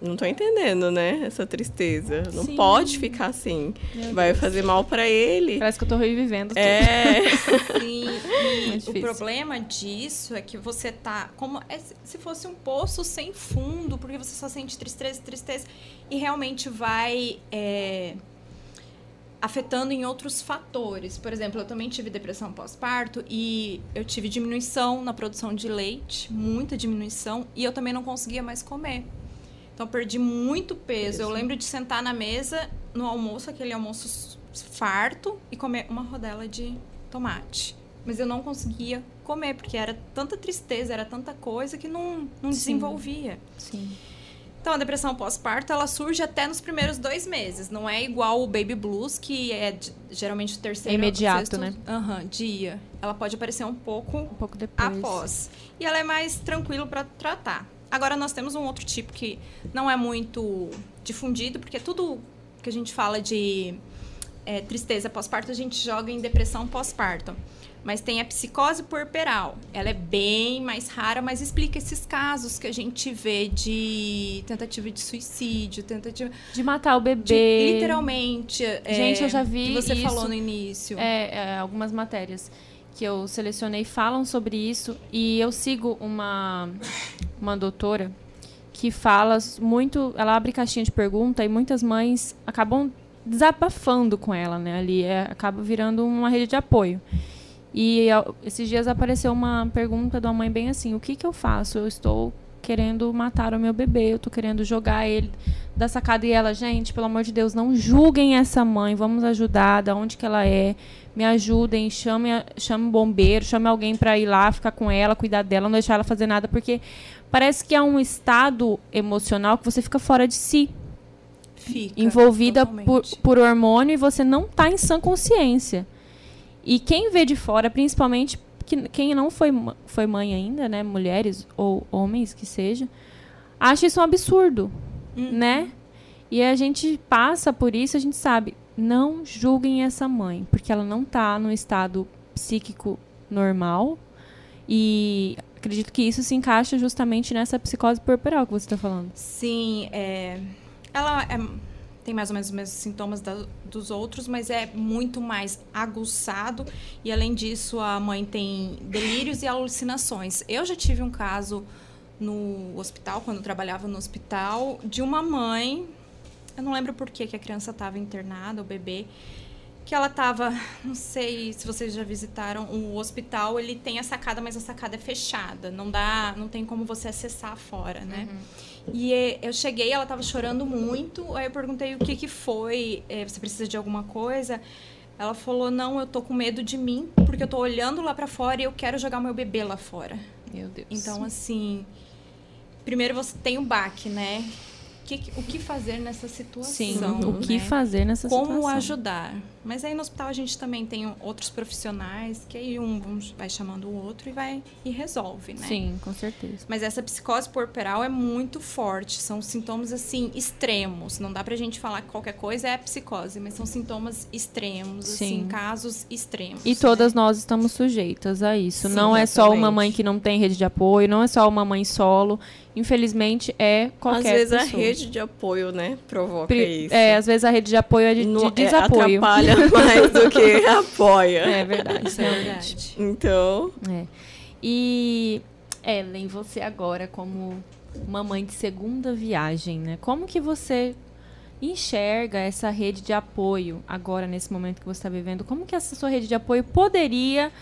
Não tô entendendo, né? Essa tristeza. Não Sim. pode ficar assim. Meu Vai fazer mal pra ele. Parece que eu tô revivendo tudo. É. <laughs> Sim, e Muito o problema disso é que você tá como é se- se fosse um poço sem fundo, porque você só sente tristeza, tristeza e realmente vai é, afetando em outros fatores. Por exemplo, eu também tive depressão pós-parto e eu tive diminuição na produção de leite, muita diminuição, e eu também não conseguia mais comer. Então, eu perdi muito peso. Eu lembro de sentar na mesa no almoço, aquele almoço farto, e comer uma rodela de tomate. Mas eu não conseguia comer, porque era tanta tristeza, era tanta coisa que não, não Sim. desenvolvia. Sim. Então, a depressão pós-parto, ela surge até nos primeiros dois meses. Não é igual o baby blues, que é geralmente o terceiro... É imediato, sexto, né? Aham, dia. Ela pode aparecer um pouco Um pouco depois. após. E ela é mais tranquilo para tratar. Agora nós temos um outro tipo que não é muito difundido, porque tudo que a gente fala de é, tristeza pós-parto, a gente joga em depressão pós-parto. Mas tem a psicose puerperal. Ela é bem mais rara, mas explica esses casos que a gente vê de tentativa de suicídio, tentativa De matar o de bebê. literalmente. é, Gente, eu já vi Que você isso. falou no início. É, é, algumas matérias que eu selecionei falam sobre isso e eu sigo uma uma doutora que fala muito, ela abre caixinha de pergunta e muitas mães acabam desabafando com ela, né? Ali é, acaba virando uma rede de apoio. E esses dias apareceu uma pergunta de uma mãe bem assim: o que que eu faço? Eu estou querendo matar o meu bebê, eu estou querendo jogar ele da sacada e ela, gente, pelo amor de Deus, não julguem essa mãe, vamos ajudar, da onde que ela é, me ajudem, chame, chame um bombeiro, chame alguém para ir lá, ficar com ela, cuidar dela, não deixar ela fazer nada, porque parece que é um estado emocional que você fica fora de si, Fica, envolvida por, por hormônio e você não tá em sã consciência. E quem vê de fora, principalmente que, quem não foi, foi mãe ainda, né, mulheres ou homens que seja, acha isso um absurdo Uhum. né? E a gente passa por isso, a gente sabe, não julguem essa mãe, porque ela não tá no estado psíquico normal. E acredito que isso se encaixa justamente nessa psicose puerperal que você está falando. Sim, é, ela é- tem mais ou menos os mesmos sintomas da- dos outros, mas é muito mais aguçado. E além disso, a mãe tem delírios e alucinações. Eu já tive um caso no hospital, quando eu trabalhava no hospital, de uma mãe. Eu não lembro por que a criança estava internada, o bebê. Que ela estava, não sei se vocês já visitaram o hospital, ele tem a sacada, mas a sacada é fechada, não dá, não tem como você acessar fora, né? E eh, eu cheguei, ela tava chorando muito. Aí eu perguntei o que que foi, eh, você precisa de alguma coisa? Ela falou: "Não, eu tô com medo de mim, porque eu tô olhando lá pra fora e eu quero jogar meu bebê lá fora". Meu Deus. Então, assim, primeiro você tem o baque, né? Que- o que fazer nessa situação? sim, o que né? fazer nessa Como situação? ajudar? Mas aí no hospital a gente também tem outros profissionais que aí um vai chamando o outro e vai e resolve, né? Sim, com certeza. Mas essa psicose puerperal é muito forte, são sintomas assim extremos. Não dá pra gente falar que qualquer coisa é psicose, mas são sintomas extremos, Sim. assim, casos extremos. E todas nós estamos sujeitas a isso. Sim, não é só uma exatamente. mãe que não tem rede de apoio, não é só uma mãe solo. Infelizmente, é qualquer Às vezes a pessoa. rede de apoio, né, provoca Pri- isso. É, às vezes a rede de apoio é de, de Não- é, desapoio. Atrapalha <laughs> mais do que apoia. É verdade, Isso é verdade. Então, É. E Ellen, você agora como mamãe de segunda viagem, né? Como que você enxerga essa rede de apoio agora nesse momento que você está vivendo? Como que essa sua rede de apoio poderia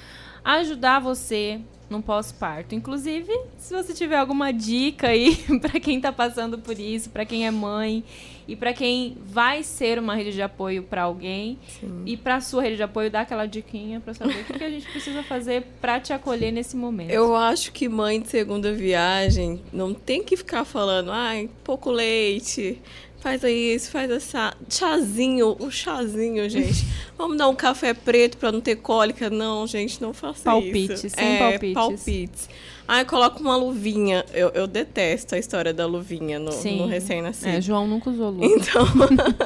ajudar você no pós-parto? Inclusive, se você tiver alguma dica aí <laughs> para quem está passando por isso, para quem é mãe e para quem vai ser uma rede de apoio para alguém e para sua rede de apoio dar aquela diquinha para saber o que, que a gente precisa fazer para te acolher nesse momento. eu acho que mãe de segunda viagem não tem que ficar falando, ai, pouco leite, faz isso, faz essa. Chazinho, o chazinho, gente. <laughs> Vamos dar um café preto pra não ter cólica. Não, gente, não faça Palpite, isso. sem é, palpites. palpites. Ai, coloca uma luvinha. Eu, eu detesto a história da luvinha no, no recém-nascido. É, João nunca usou luva. Então,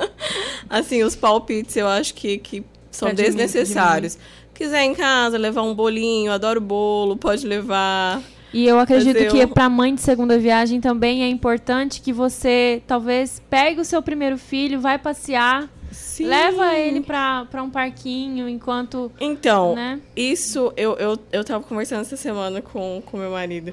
<laughs> assim, os palpites eu acho que, que são Pra diminuir- desnecessários. Quiser em casa levar um bolinho, adoro bolo, pode levar. E eu acredito eu- que para mãe de segunda viagem também é importante que você talvez pegue o seu primeiro filho, vai passear, Sim. leva ele para um parquinho enquanto, Então, né? isso eu, eu, eu tava conversando essa semana com com meu marido.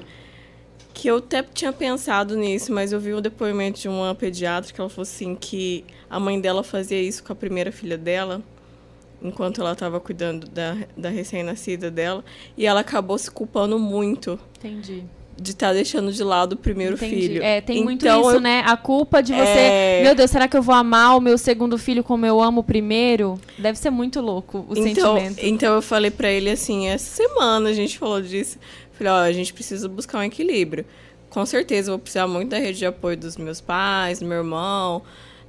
Que eu até tinha pensado nisso, mas eu vi o depoimento de uma pediatra que ela falou assim que a mãe dela fazia isso com a primeira filha dela, enquanto ela estava cuidando da, da recém-nascida dela, e ela acabou se culpando muito Entendi. de estar deixando de lado o primeiro Entendi. filho. É, tem muito Então, isso, eu- né? A culpa de você, É. meu Deus, será que eu vou amar o meu segundo filho como eu amo o primeiro? Deve ser muito louco o então, sentimento. então eu falei pra ele assim, essa semana a gente falou disso. Falei, ó, a gente precisa buscar um equilíbrio. Com certeza eu vou precisar muito da rede de apoio dos meus pais, do meu irmão,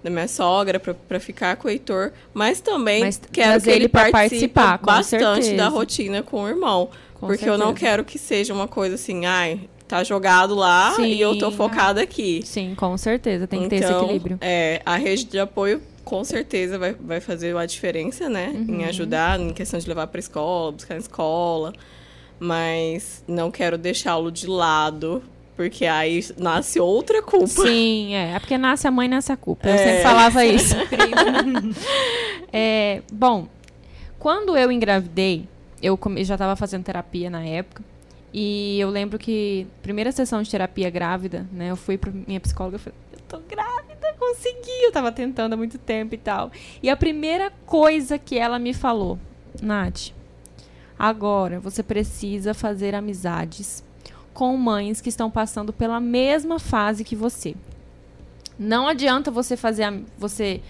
da minha sogra pra, pra ficar com o Heitor, mas também Mas quero que ele pra participe bastante certeza. da rotina com o irmão, Com porque eu não certeza. quero que seja uma coisa assim, ai, tá jogado lá e eu tô Sim. focada aqui. Sim, com certeza, tem que ter esse Então, equilíbrio. É, a rede de apoio com certeza vai, vai fazer a diferença, né? Uhum. Em ajudar, em questão de levar para escola, buscar na escola. Mas não quero deixá-lo de lado, porque aí nasce outra culpa. Sim, é. É porque nasce a mãe, nasce a culpa. Eu É. sempre falava <laughs> isso. <laughs> É, bom, quando eu engravidei, eu já estava fazendo terapia na época. E eu lembro que, primeira sessão de terapia grávida, né? Eu fui pra minha psicóloga e falei, eu tô grávida, consegui. Eu tava tentando há muito tempo e tal. E a primeira coisa que ela me falou, Nath, agora você precisa fazer amizades com mães que estão passando pela mesma fase que você. Não adianta você fazer você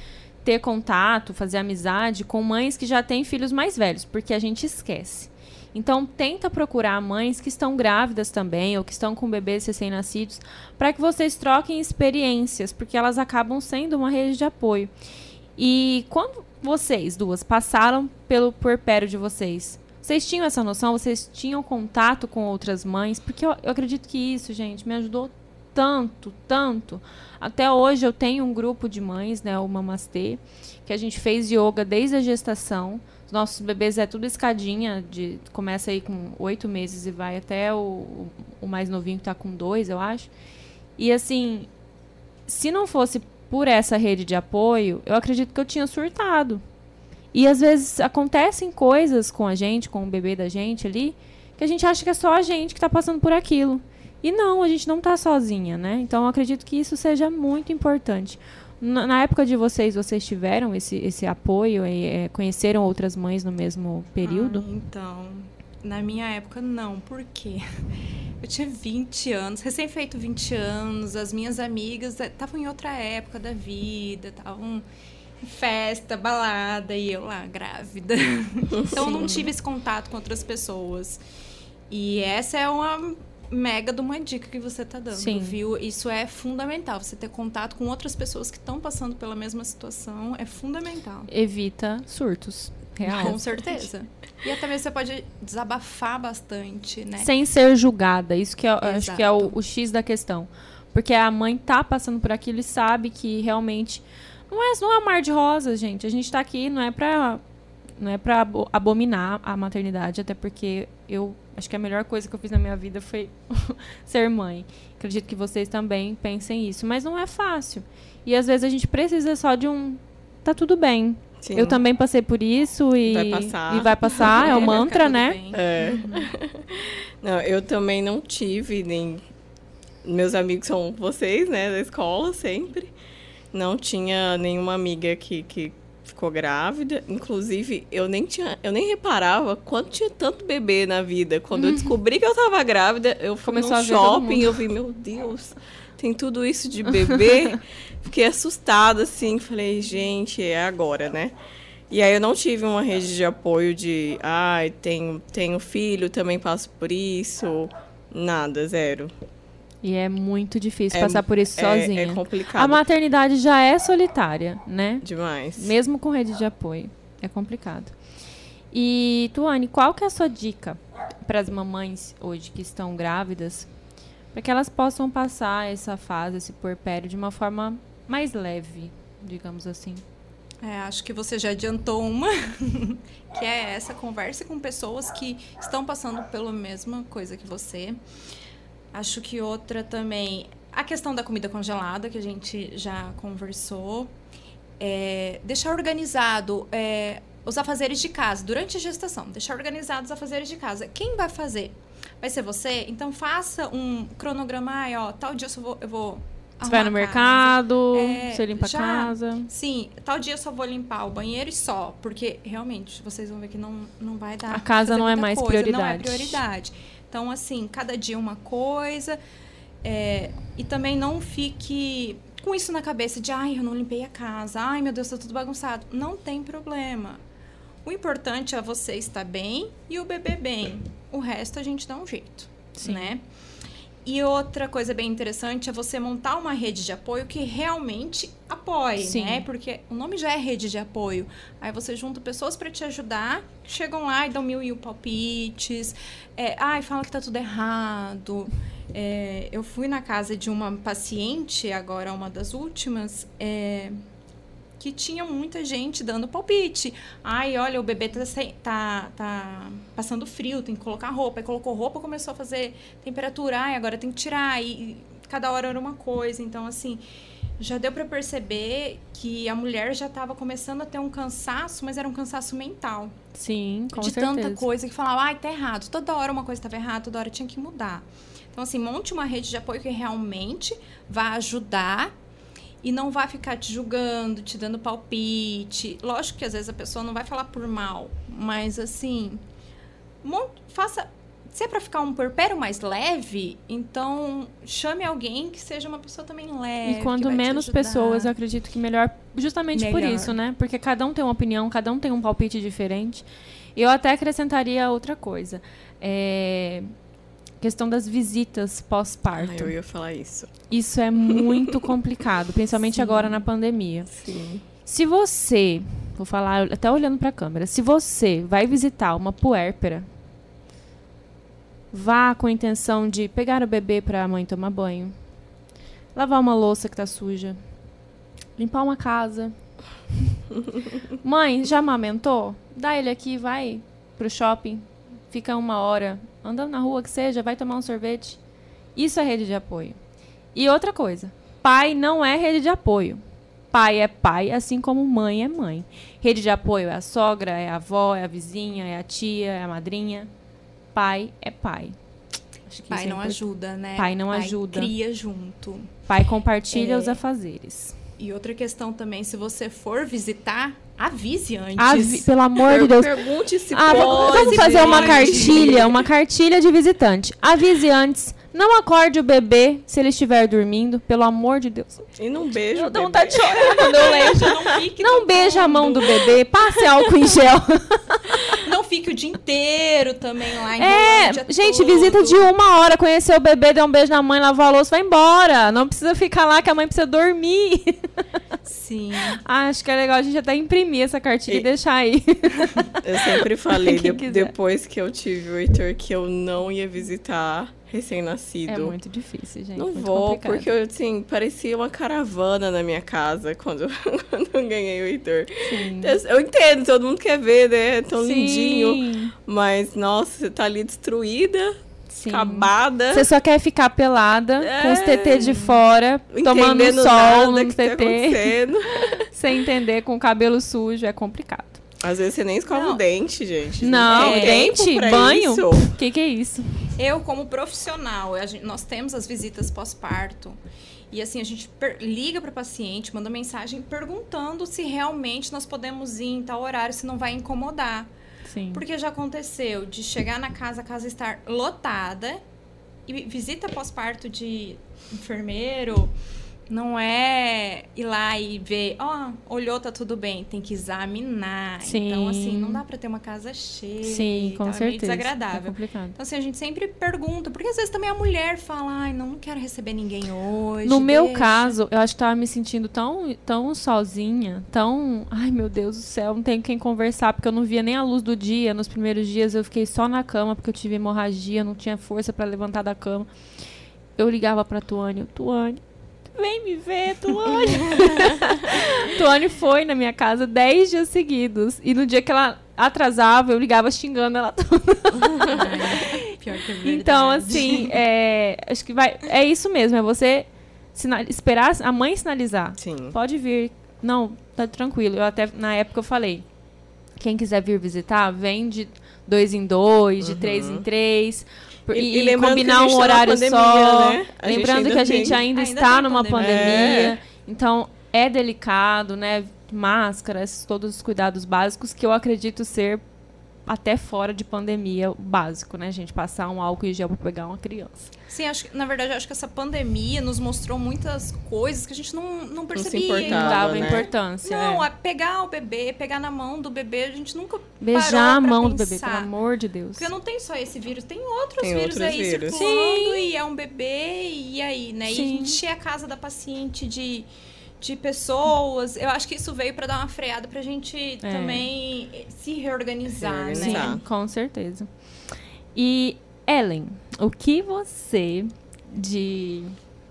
ter contato, fazer amizade com mães que já têm filhos mais velhos, porque a gente esquece. Então tenta procurar mães que estão grávidas também ou que estão com bebês recém-nascidos, para que vocês troquem experiências, porque elas acabam sendo uma rede de apoio. E quando vocês duas passaram pelo puerpério de vocês, vocês tinham essa noção? Vocês tinham contato com outras mães? Porque eu, eu acredito que isso, gente, me ajudou tanto, tanto. Até hoje eu tenho um grupo de mães, né, o Mamastê, que a gente fez yoga desde a gestação. Os nossos bebês é tudo escadinha, de, começa aí com oito meses e vai até o, o mais novinho que tá com dois, eu acho. E assim, se não fosse por essa rede de apoio, eu acredito que eu tinha surtado. E às vezes acontecem coisas com a gente, com o bebê da gente ali, que a gente acha que é só a gente que está passando por aquilo. E não, a gente não está sozinha, né? Então eu acredito que isso seja muito importante. Na, na época de vocês, vocês tiveram esse, esse apoio e é, conheceram outras mães no mesmo período? Ah, então, na minha época, não. Por quê? <laughs> Eu tinha 20 anos, recém-feito 20 anos, as minhas amigas estavam em outra época da vida, estavam festa, balada, e eu lá, grávida. <laughs> Então, eu não tive esse contato com outras pessoas. E essa é uma mega de uma dica que você tá dando, Sim. viu? Isso é fundamental. Você ter contato com outras pessoas que estão passando pela mesma situação é fundamental. Evita surtos. Real. Com certeza. E até mesmo você pode desabafar bastante, né? Sem ser julgada. Isso que é, eu acho que é o, Exato. o X da questão. Porque a mãe tá passando por aquilo e sabe que realmente. Não é, não é um mar de rosas, gente. A gente tá aqui, não é pra. Não é pra abo- abominar a maternidade, até porque eu acho que a melhor coisa que eu fiz na minha vida foi <laughs> ser mãe. Acredito que vocês também pensem isso. Mas não é fácil. E às vezes a gente precisa só de um. Tá tudo bem. Sim. Eu também passei por isso e Vai passar. e vai passar, é <laughs> o mantra, né? É. <laughs> Não, eu também não tive nem. Meus amigos são vocês, né, da escola, sempre. Não tinha nenhuma amiga que, que ficou grávida. Inclusive, eu nem tinha. Eu nem reparava quanto tinha tanto bebê na vida. Quando eu descobri que eu tava grávida, eu fui Começou no shopping e eu vi, meu Deus, tem tudo isso de bebê. <laughs> Fiquei assustada, assim, falei, gente, é agora, né? E aí eu não tive uma rede de apoio de, ai, tenho, tenho filho, também passo por isso. Nada, zero. E é muito difícil É- passar por isso É, sozinha. é complicado a maternidade já é solitária, né? demais. Mesmo com rede de apoio. É complicado. E, Tuane, qual que é a sua dica para as mamães hoje que estão grávidas, para que elas possam passar essa fase, esse puerpério, de uma forma mais leve, digamos assim? É, acho que você já adiantou uma, <laughs> que é essa conversa com pessoas que estão passando pela mesma coisa que você. Acho que outra também, a questão da comida congelada, que a gente já conversou. É, deixar organizado é, os afazeres de casa durante a gestação. Deixar organizados os afazeres de casa. Quem vai fazer? Vai ser você? Então faça um cronograma. Ai, ó, tal dia eu só vou. Eu vou Você vai no mercado, É, você limpa a casa. Sim, tal dia eu só vou limpar o banheiro e só, porque realmente vocês vão ver que não, não vai dar. A casa não é mais coisa, Não é prioridade. Então, assim, cada dia uma coisa. é, e também não fique com isso na cabeça de, ai, eu não limpei a casa, ai, meu Deus, tá tudo bagunçado. Não tem problema. O importante é você estar bem e o bebê bem. O resto a gente dá um jeito, Sim. né? E outra coisa bem interessante é você montar uma rede de apoio que realmente apoie, Sim. né? Porque o nome já é rede de apoio. Aí você junta pessoas para te ajudar, chegam lá e dão mil e um palpites. É, ai, fala que tá tudo errado. É, eu fui na casa de uma paciente, agora uma das últimas, é, que tinha muita gente dando palpite. Ai, olha, o bebê tá, tá, tá passando frio, tem que colocar roupa. Aí colocou roupa, começou a fazer temperatura. Ai, agora tem que tirar. E, e cada hora era uma coisa. Então, assim, já deu para perceber que a mulher já estava começando a ter um cansaço, mas era um cansaço mental. Sim, com de certeza. tanta coisa que falava, ai, tá errado. Toda hora uma coisa estava errada, toda hora tinha que mudar. Então, assim, monte uma rede de apoio que realmente vai ajudar e não vai ficar te julgando, te dando palpite. Lógico que às vezes a pessoa não vai falar por mal, mas assim, faça. Se é pra ficar um puerpério mais leve, então chame alguém que seja uma pessoa também leve. E quanto menos pessoas, eu acredito que melhor. Justamente por Melhor. isso, né? Porque cada um tem uma opinião, cada um tem um palpite diferente. Eu até acrescentaria outra coisa. É... Questão das visitas pós-parto. eu ia falar isso. Isso é muito <laughs> complicado, principalmente Sim. agora na pandemia. Sim. Se você, vou falar até olhando para a câmera, se você vai visitar uma puérpera, vá com a intenção de pegar o bebê para a mãe tomar banho, lavar uma louça que tá suja, limpar uma casa. <laughs> mãe, já amamentou? Dá ele aqui, vai pro shopping, fica uma hora andando na rua que seja, vai tomar um sorvete. Isso é rede de apoio. E outra coisa, pai não é rede de apoio. Pai é pai, assim como mãe é mãe. Rede de apoio é a sogra, é a avó, é a vizinha, é a tia, é a madrinha. Pai é pai. Acho que Pai é não ajuda, né? Pai não ajuda. Cria junto. Pai compartilha É. os afazeres. E outra questão também, se você for visitar, avise antes. Avi- pelo amor de Deus. Pergunte se Ah, pode. vamos fazer uma cartilha, uma cartilha de visitante. Avise antes. Não acorde o bebê se ele estiver dormindo, pelo amor de Deus. E não beijo. Eu dou vontade de chorar <laughs> quando eu lembro. Não fique Não beija a mão do bebê, passe álcool em gel. <laughs> Não fique o dia inteiro também lá. É, gente, todo. visita de uma hora, conhecer o bebê, dar um beijo na mãe, lavar a louça, vai embora. Não precisa ficar lá que a mãe precisa dormir. Sim. Acho que é legal a gente até imprimir essa cartilha e, e deixar aí. <laughs> Eu sempre falei, de, depois que eu tive o Heitor, que eu não ia visitar recém-nascido. É muito difícil, gente. Não muito vou, complicado. porque eu, assim, parecia uma caravana na minha casa quando, <laughs> quando eu ganhei o Heitor. Sim. Eu, eu entendo, todo mundo quer ver, né? É tão Sim. lindinho. Mas, nossa, você tá ali destruída. Sim. Acabada. Você só quer ficar pelada, é. com os TT de fora, tomando sol no TT. Tá <laughs> sem entender, com o cabelo sujo, é complicado. Às vezes você nem escova não. o dente, gente. Não, não dente, banho. O que, que é isso? Eu, como profissional, gente, nós temos as visitas pós-parto. E assim, a gente liga para o paciente, manda mensagem perguntando se realmente nós podemos ir em tal horário, se não vai incomodar. Sim. Porque já aconteceu de chegar na casa, a casa estar lotada, e visita pós-parto de enfermeiro, não é ir lá e ver, ó, oh, olhou, tá tudo bem. Tem que examinar. Sim. Então, assim, não dá pra ter uma casa cheia. Sim, com certeza. É meio desagradável. É complicado. Então, assim, a gente sempre pergunta, porque às vezes também a mulher fala, ai, não, não quero receber ninguém hoje. No deixa. meu caso, eu acho que tava me sentindo tão, tão sozinha, tão. Ai, meu Deus do céu, não tenho quem conversar, porque eu não via nem a luz do dia. Nos primeiros dias eu fiquei só na cama, porque eu tive hemorragia, não tinha força para levantar da cama. Eu ligava pra Tuane, Tuane, Vem me ver, Tuane. <laughs> Tuane foi na minha casa dez dias seguidos. E no dia que ela atrasava, eu ligava xingando ela toda. <laughs> pior que é verdade. Então, assim, é, acho que vai. É isso mesmo, é você sinal, esperar a mãe sinalizar. Sim. Pode vir. Não, tá tranquilo. Eu até, na época, eu falei. Quem quiser vir visitar, vem de dois em dois, de três em uhum. três. E, e, e combinar um horário pandemia, só. Né? Lembrando que a gente ainda, ainda está numa pandemia. pandemia. É. Então, é delicado, né? Máscaras, todos os cuidados básicos que eu acredito ser até fora de pandemia, o básico, né, gente? Passar um álcool em gel para pegar uma criança. Sim, acho que, na verdade, acho que essa pandemia nos mostrou muitas coisas que a gente não, não percebia. Não, não dava né? importância. Não, é. pegar o bebê, pegar na mão do bebê, a gente nunca Beijar a mão pensar. do bebê, pelo amor de Deus. Porque não tem só esse vírus, tem outros tem vírus outros aí vírus. circulando Sim. e é um bebê, e aí, né? Sim. E encher a casa da paciente de de pessoas. Eu acho que isso veio para dar uma freada para a gente é. também se reorganizar, né? Sim, com certeza. E Ellen, o que você de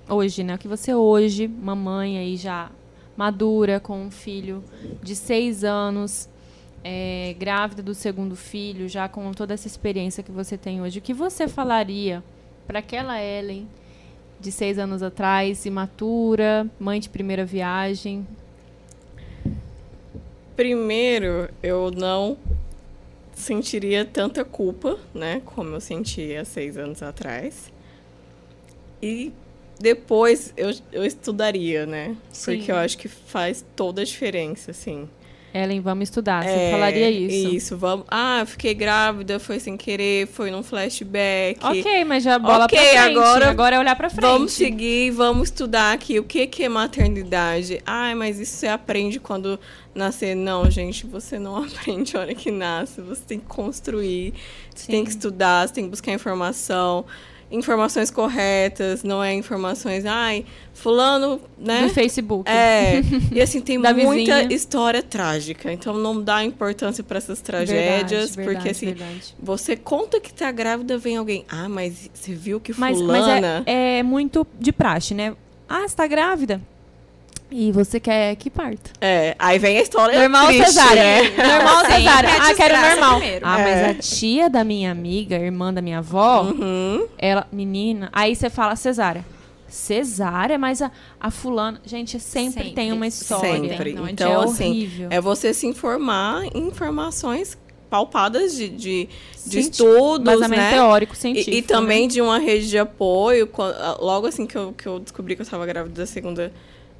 hoje, né? O que você hoje, mamãe aí já madura com um filho de seis anos, é, grávida do segundo filho, já com toda essa experiência que você tem hoje, o que você falaria para aquela Ellen de seis anos atrás, imatura, mãe de primeira viagem? Primeiro, eu não sentiria tanta culpa, né, como eu sentia seis anos atrás. E depois eu, eu estudaria, né? Sim. Porque eu acho que faz toda a diferença, assim. Ellen, vamos estudar. Você é, falaria isso. Isso, vamos. Ah, fiquei grávida, foi sem querer, foi num flashback. Ok, mas já bola okay, pra frente. Agora, agora é olhar pra frente. Vamos seguir, vamos estudar aqui. O que, que é maternidade? Ah, mas isso você aprende quando nascer. Não, gente, você não <laughs> aprende a hora que nasce. Você tem que construir, você Sim. tem que estudar, você tem que buscar informação informações corretas, não é informações, ai, fulano, né? Do Facebook. É. E assim, tem <laughs> muita vizinha. história trágica. Então não dá importância para essas tragédias. Verdade, porque assim, verdade. você conta que tá grávida, vem alguém. Ah, mas você viu que fulana. Mas, mas é, é muito de praxe, né? Ah, você tá grávida? E você quer que parta. É, aí vem a história Normal triste, cesárea. Né? Normal cesárea. Ah, quero normal. Primeiro. Ah, mas é. a tia da minha amiga, irmã da minha avó, uhum. ela, menina, aí você fala cesárea. Cesárea, mas a, a fulana. Gente, sempre, sempre. tem uma história. Sempre. Não, então, é assim, horrível. é você se informar em informações palpadas de, de, de estudos, Basamento né? teórico, científico. E, e também né? de uma rede de apoio. Logo assim que eu, que eu descobri que eu estava grávida da segunda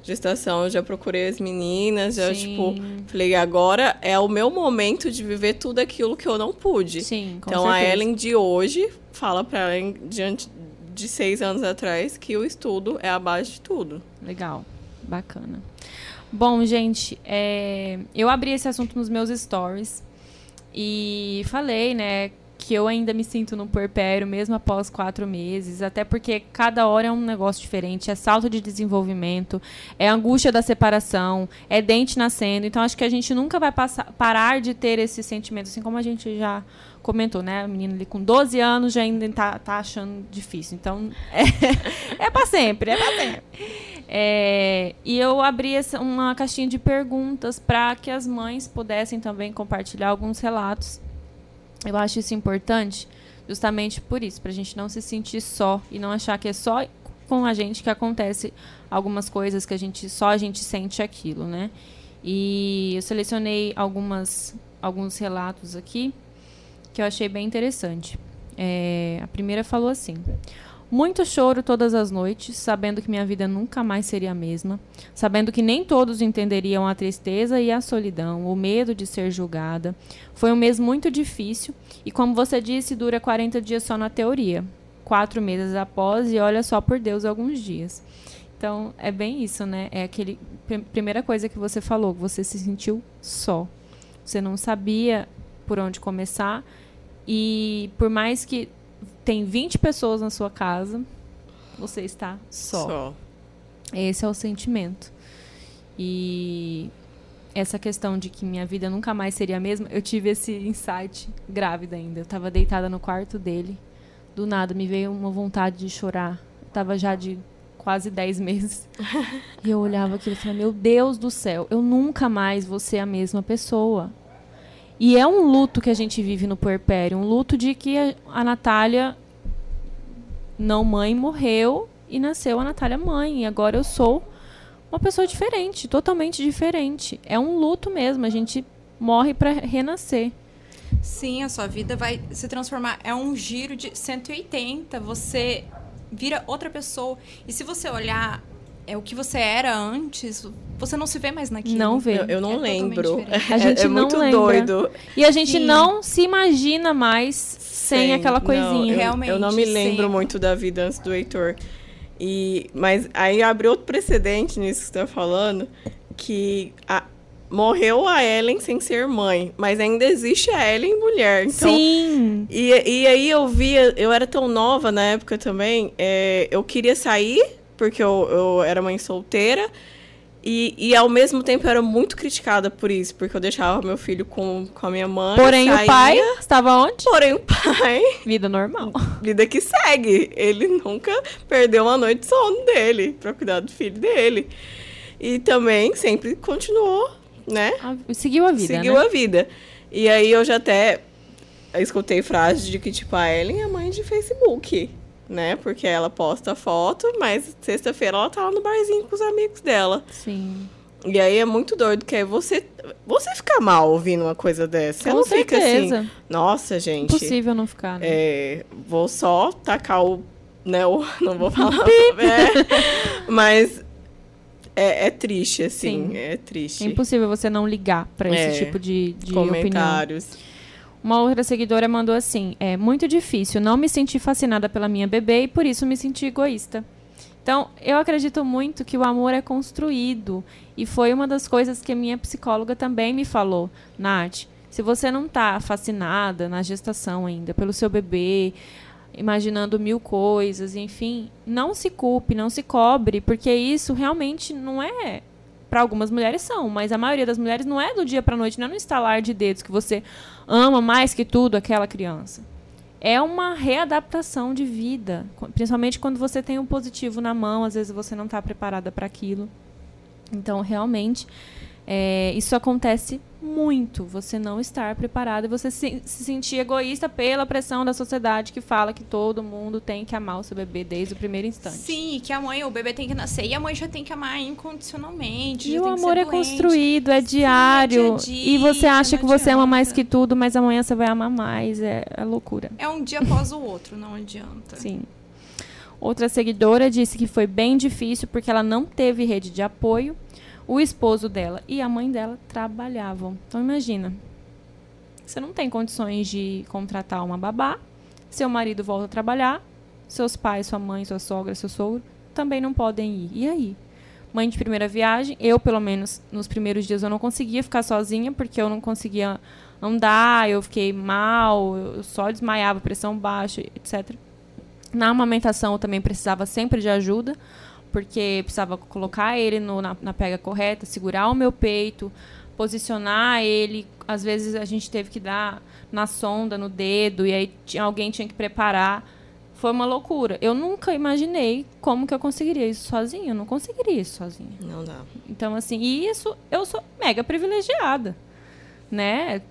gestação, eu já procurei as meninas, já, Sim. tipo, falei, agora é o meu momento de viver tudo aquilo que eu não pude. Sim, com Então, certeza. a Ellen de hoje fala para ela, diante de seis anos atrás, que o estudo é a base de tudo. Legal, bacana. Bom, gente, é... eu abri esse assunto nos meus stories. E falei, né, que eu ainda me sinto no puerpério, mesmo após quatro meses, até porque cada hora é um negócio diferente, é salto de desenvolvimento, é angústia da separação, é dente nascendo, então acho que a gente nunca vai passar, parar de ter esse sentimento, assim como a gente já comentou, né, a menina ali com 12 anos já ainda tá, tá achando difícil, então <laughs> é, é para sempre, é para sempre. É, e eu abri essa, uma caixinha de perguntas para que as mães pudessem também compartilhar alguns relatos eu acho isso importante justamente por isso, para a gente não se sentir só e não achar que é só com a gente que acontece algumas coisas que a gente só a gente sente aquilo, né? E eu selecionei algumas alguns relatos aqui que eu achei bem interessante. É, a primeira falou assim: muito choro todas as noites, sabendo que minha vida nunca mais seria a mesma, sabendo que nem todos entenderiam a tristeza e a solidão, o medo de ser julgada. Foi um mês muito difícil e, como você disse, dura 40 dias só na teoria. Quatro meses após e olha só por Deus alguns dias. Então, é bem isso, né? É aquele primeira coisa que você falou, você se sentiu só. Você não sabia por onde começar e por mais que tem 20 pessoas na sua casa, você está só. só. Esse é o sentimento. E essa questão de que minha vida nunca mais seria a mesma, eu tive esse insight grávida ainda. Eu estava deitada no quarto dele. Do nada me veio uma vontade de chorar. Eu tava já de quase 10 meses. <laughs> e eu olhava aquilo e falava: Meu Deus do céu, eu nunca mais vou ser a mesma pessoa. E é um luto que a gente vive no puerpério, um luto de que a, Natália, não mãe, morreu e nasceu a Natália mãe. E agora eu sou uma pessoa diferente, totalmente diferente. É um luto mesmo, a gente morre para renascer. Sim, a sua vida vai se transformar. É um giro de 180. Você vira outra pessoa. E se você olhar é o que você era antes, você não se vê mais naquilo. Não vê. Eu, eu não é lembro. <laughs> A gente é, é não muito lembra. doido. E a gente Sim. não se imagina mais sem Sim. aquela coisinha. Não, eu, Realmente. Eu não me lembro muito da vida antes do Heitor. E, mas aí abre outro precedente nisso que você está falando, que a, morreu a Ellen sem ser mãe, mas ainda existe a Ellen mulher. Então, Sim. E, e aí eu via, eu era tão nova na época também, é, eu queria sair porque eu, eu era mãe solteira. E, e ao mesmo tempo eu era muito criticada por isso, porque eu deixava meu filho com, com a minha mãe. Porém, saía, o pai estava onde? Porém, o pai. <laughs> Vida normal. Vida que segue. Ele nunca perdeu uma noite de sono dele para cuidar do filho dele. E também sempre continuou, né? seguiu a vida. Seguiu né? a vida. E aí eu já até escutei frases de que, tipo, a Ellen é mãe de Facebook né? Porque ela posta foto, mas sexta-feira ela tá lá no barzinho com os amigos dela. Sim. E aí é muito doido, que aí você, você fica mal ouvindo uma coisa dessa. Você com não certeza. fica assim, nossa, gente. Impossível não ficar, né? É, vou só tacar o. Né, o, <laughs> não vou falar. é, mas é, é, triste, assim. Sim. É triste. É impossível você não ligar para esse é, tipo de, de comentários. Opinião. Uma outra seguidora mandou assim: é muito difícil não me sentir fascinada pela minha bebê e por isso me senti egoísta. Então, eu acredito muito que o amor é construído. E foi uma das coisas que a minha psicóloga também me falou, Nath. Se você não está fascinada na gestação ainda pelo seu bebê, imaginando mil coisas, enfim, não se culpe, não se cobre, porque isso realmente não é para algumas mulheres são, mas a maioria das mulheres não é do dia para noite, não é no instalar de dedos que você ama mais que tudo aquela criança. É uma readaptação de vida, principalmente quando você tem um positivo na mão, às vezes você não está preparada para aquilo. Então, realmente, é, isso acontece muito, você não estar preparado e você se, se, sentir egoísta pela pressão da sociedade que fala que todo mundo tem que amar o seu bebê desde o primeiro instante. Sim, que a mãe, o bebê tem que nascer e a mãe já tem que amar incondicionalmente. E o amor é construído, é diário. Sim, é dia -dia, e você acha que você ama mais que tudo, mas amanhã você vai amar mais. É, é loucura. É um dia após o outro, não adianta. Sim. Outra seguidora disse que foi bem difícil porque ela não teve rede de apoio o esposo dela e a mãe dela trabalhavam. Então imagina, você não tem condições de contratar uma babá, seu marido volta a trabalhar, seus pais, sua mãe, sua sogra, seu sogro também não podem ir. E aí? mãe de primeira viagem. Eu, pelo menos, nos primeiros dias eu não conseguia ficar sozinha, porque eu não conseguia andar, eu fiquei mal, eu só desmaiava, pressão baixa, etc. Na amamentação eu também precisava sempre de ajuda, porque precisava colocar ele no, na, na pega correta, segurar o meu peito, posicionar ele. Às vezes a gente teve que dar na sonda, no dedo, e aí tinha, alguém tinha que preparar. Foi uma loucura. Eu nunca imaginei como que eu conseguiria isso sozinha. Eu não conseguiria isso sozinha. Não dá. Então, assim, e isso eu sou mega privilegiada, né?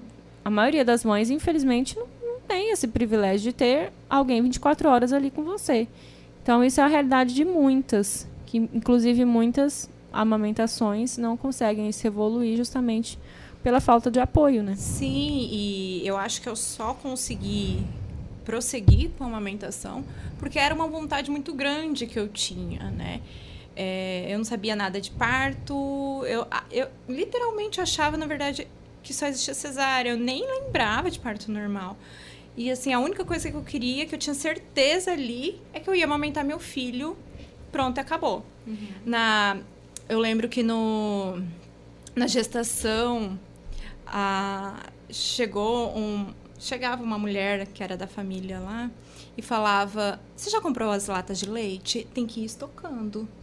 A maioria das mães, infelizmente, não, não tem esse privilégio de ter alguém 24 horas ali com você. Então, isso é a realidade de muitas, que inclusive muitas amamentações não conseguem se evoluir justamente pela falta de apoio, né? Sim, e eu acho que eu só consegui prosseguir com a amamentação porque era uma vontade muito grande que eu tinha, né? É, eu não sabia nada de parto, eu, eu literalmente achava, na verdade, que só existia cesárea, eu nem lembrava de parto normal. E assim, a única coisa que eu queria, que eu tinha certeza ali, é que eu ia amamentar meu filho. Pronto, acabou. Uhum. Na, eu lembro que no, na gestação, a, chegou um, chegava uma mulher que era da família lá e falava: Você já comprou as latas de leite? Tem que ir estocando. <laughs>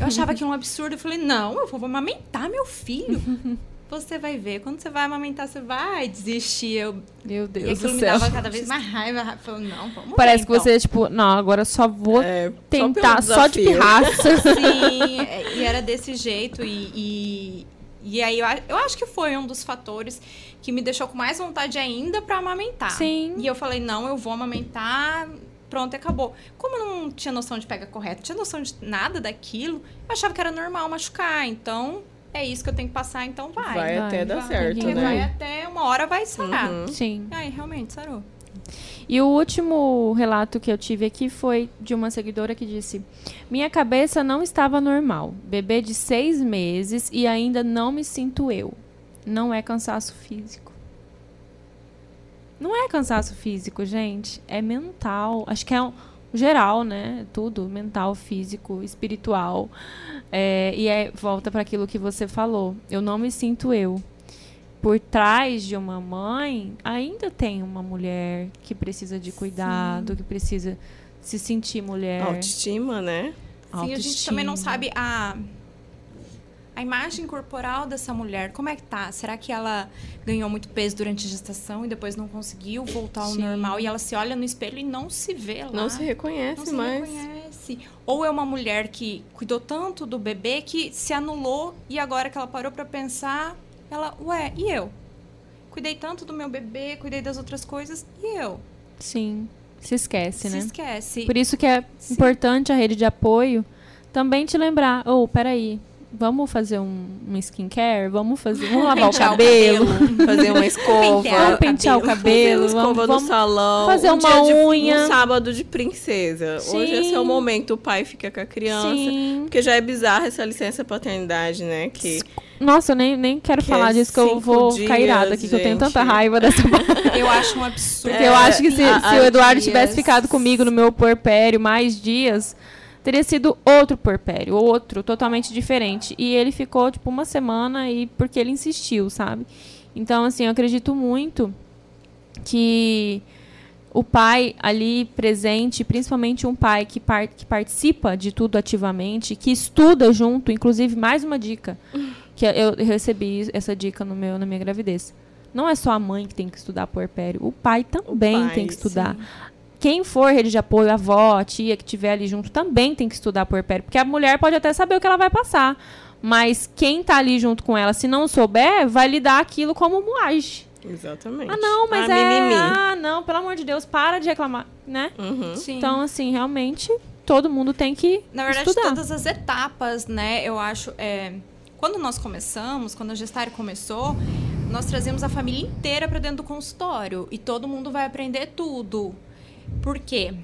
eu achava que era um absurdo. Eu falei: Não, eu vou amamentar meu filho. <laughs> Você vai ver, quando você vai amamentar, você vai desistir. Eu, Meu Deus e aquilo do me dava cada vez mais raiva. Falando, não, vamos Parece ver, que você, tipo, não, agora só vou É, tentar só só, de pirraça. então. <laughs> Sim, <laughs> é, e era desse jeito. E, e, e aí eu, eu acho que foi um dos fatores que me deixou com mais vontade ainda pra amamentar. Sim. E eu falei, não, eu vou amamentar. Pronto, acabou. Como eu não tinha noção de pega correta, não tinha noção de nada daquilo, eu achava que era normal machucar. Então, é isso que eu tenho que passar, então vai. Vai, Vai, até dar vai. certo, Porque Vai. vai né? até uma hora vai sarar. Uhum. Sim. Aí, realmente, sarou. E o último relato que eu tive aqui foi de uma seguidora que disse: Minha cabeça não estava normal. Bebê de seis meses e ainda não me sinto eu. Não é cansaço físico. Não é cansaço físico, gente. É mental. Acho que é um, geral, né? Tudo. Mental, físico, espiritual. É, e é, volta para aquilo que você falou. Eu não me sinto eu por trás de uma mãe ainda tem uma mulher que precisa de cuidado, que precisa se sentir mulher. Autoestima, né? Sim, a gente também não autoestima. sabe a, a imagem corporal dessa mulher. Como é que tá? Será que ela ganhou muito peso durante a gestação e depois não conseguiu voltar ao Sim. normal? E ela se olha no espelho e não se vê lá. Não se reconhece Não se mais. reconhece. Ou é uma mulher que cuidou tanto do bebê que se anulou e agora que ela parou pra pensar, ela, ué, e eu? Cuidei tanto do meu bebê, cuidei das outras coisas, e eu? Sim, se esquece, Se né? esquece. Por isso que é Sim. importante a rede de apoio também te lembrar, ô, peraí, vamos fazer um, um skincare, vamos fazer, vamos <laughs> lavar o cabelo, Fazer uma <laughs> escova. Pentear vamos pentear o Fazer cabelo, uma escova vamos, no vamos salão. fazer um uma dia de- unha. um sábado de princesa. Hoje esse é o Sim. momento, o pai fica com a criança. Sim. Porque já é bizarra essa licença paternidade, né? Que Nossa, eu nem, nem quero Que falar é disso, que eu vou dias, ficar irada aqui, que eu tenho tanta gente. raiva dessa <laughs> Eu acho um absurdo. Porque eu acho que se, a- se o Eduardo dias. tivesse ficado comigo no meu porpério mais dias, teria sido outro porpério, outro, totalmente diferente. E ele ficou, tipo, uma semana e porque ele insistiu, sabe? Então, assim, eu acredito muito que o pai ali presente, principalmente um pai que, par- que participa de tudo ativamente, que estuda junto, inclusive, mais uma dica, <laughs> que eu recebi essa dica no meu, na minha gravidez. Não é só a mãe que tem que estudar puerpério, o pai também pai, tem que estudar. sim. Quem for rede de apoio, a avó, a tia que estiver ali junto, também tem que estudar puerpério, porque a mulher pode até saber o que ela vai passar, mas quem tá ali junto com ela, se não souber, vai lidar aquilo como moagem. Exatamente. Ah, não, mas a é. mimimi. Ah, não, pelo amor de Deus, para de reclamar, né? Uhum. Sim. Então, assim, realmente, todo mundo tem que Na verdade, estudar. todas as etapas, né? Eu acho. é, quando nós começamos, quando a gestário começou, nós trazemos a família inteira para dentro do consultório e todo mundo vai aprender tudo. Por quê?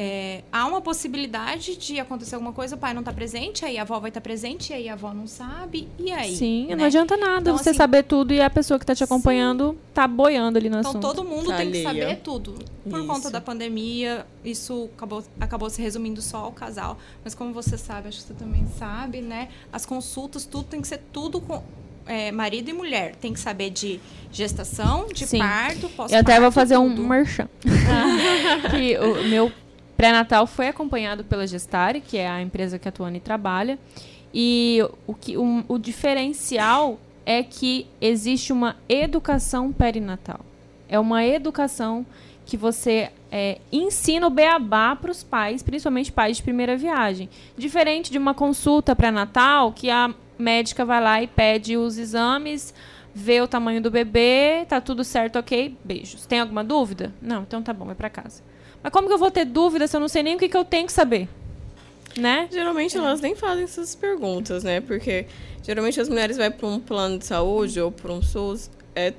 é, há uma possibilidade de acontecer alguma coisa, o pai não está presente, aí a avó vai estar tá presente, aí a avó não sabe, e aí? Sim, né? não adianta nada então, você assim, saber tudo e a pessoa que está te acompanhando sim. tá boiando ali no então, assunto. Então todo mundo tem que saber tudo. Por isso. conta da pandemia, isso acabou, acabou se resumindo só ao casal. Mas como você sabe, acho que você também sabe, né? As consultas, tudo tem que ser tudo com é, marido e mulher. Tem que saber de gestação, de Sim. parto, pós-parto. Eu até vou fazer tudo. um merchan. <laughs> que o meu pré-natal foi acompanhado pela Gestare, que é a empresa que a Tuane trabalha. E o, que, o, o diferencial é que existe uma educação perinatal. É uma educação que você é, ensina o beabá para os pais, principalmente pais de primeira viagem. Diferente de uma consulta pré-natal, que a médica vai lá e pede os exames, vê o tamanho do bebê, tá tudo certo, ok, beijos. Tem alguma dúvida? Não, então tá bom, vai para casa. Mas como que eu vou ter dúvida se eu não sei nem o que, que eu tenho que saber? Né? Geralmente é. elas nem fazem essas perguntas, né? Porque geralmente as mulheres vão para um plano de saúde ou para um SUS, é,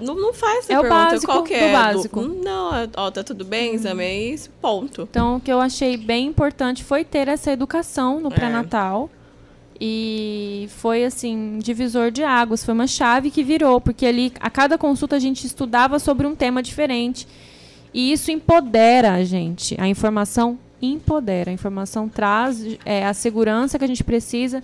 não, não faz essa é pergunta. O básico Qual é? Do básico. Do, não, é, ó, tá tudo bem, exame é isso, ponto. Então, o que eu achei bem importante foi ter essa educação no é. E foi assim, divisor de águas, foi uma chave que virou, porque ali a cada consulta a gente estudava sobre um tema diferente. E isso empodera a gente. A informação empodera. A informação traz é, a segurança que a gente precisa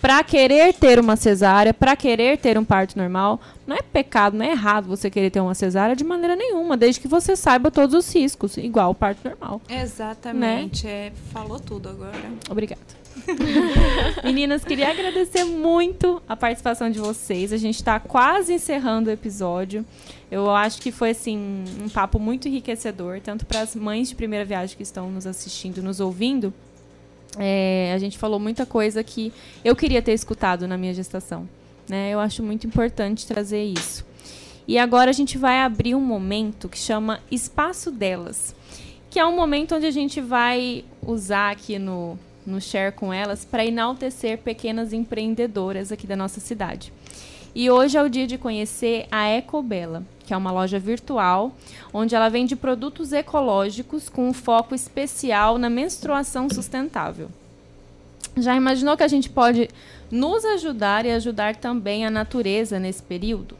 para querer ter uma cesárea, para querer ter um parto normal. Não é pecado, não é errado você querer ter uma cesárea de maneira nenhuma, desde que você saiba todos os riscos, igual o parto normal. Exatamente. Né? É, falou tudo agora. Obrigada. <laughs> Meninas, queria agradecer muito a participação de vocês. A gente está quase encerrando o episódio. Eu acho que foi assim um papo muito enriquecedor, tanto para as mães de primeira viagem que estão nos assistindo, nos ouvindo. É, a gente falou muita coisa que eu queria ter escutado na minha gestação. Né? Eu acho muito importante trazer isso. E agora a gente vai abrir um momento que chama Espaço Delas, que é um momento onde a gente vai usar aqui no, no Share com elas para enaltecer pequenas empreendedoras aqui da nossa cidade. E hoje é o dia de conhecer a Ecobela, que é uma loja virtual onde ela vende produtos ecológicos com um foco especial na menstruação sustentável. Já imaginou que a gente pode nos ajudar e ajudar também a natureza nesse período?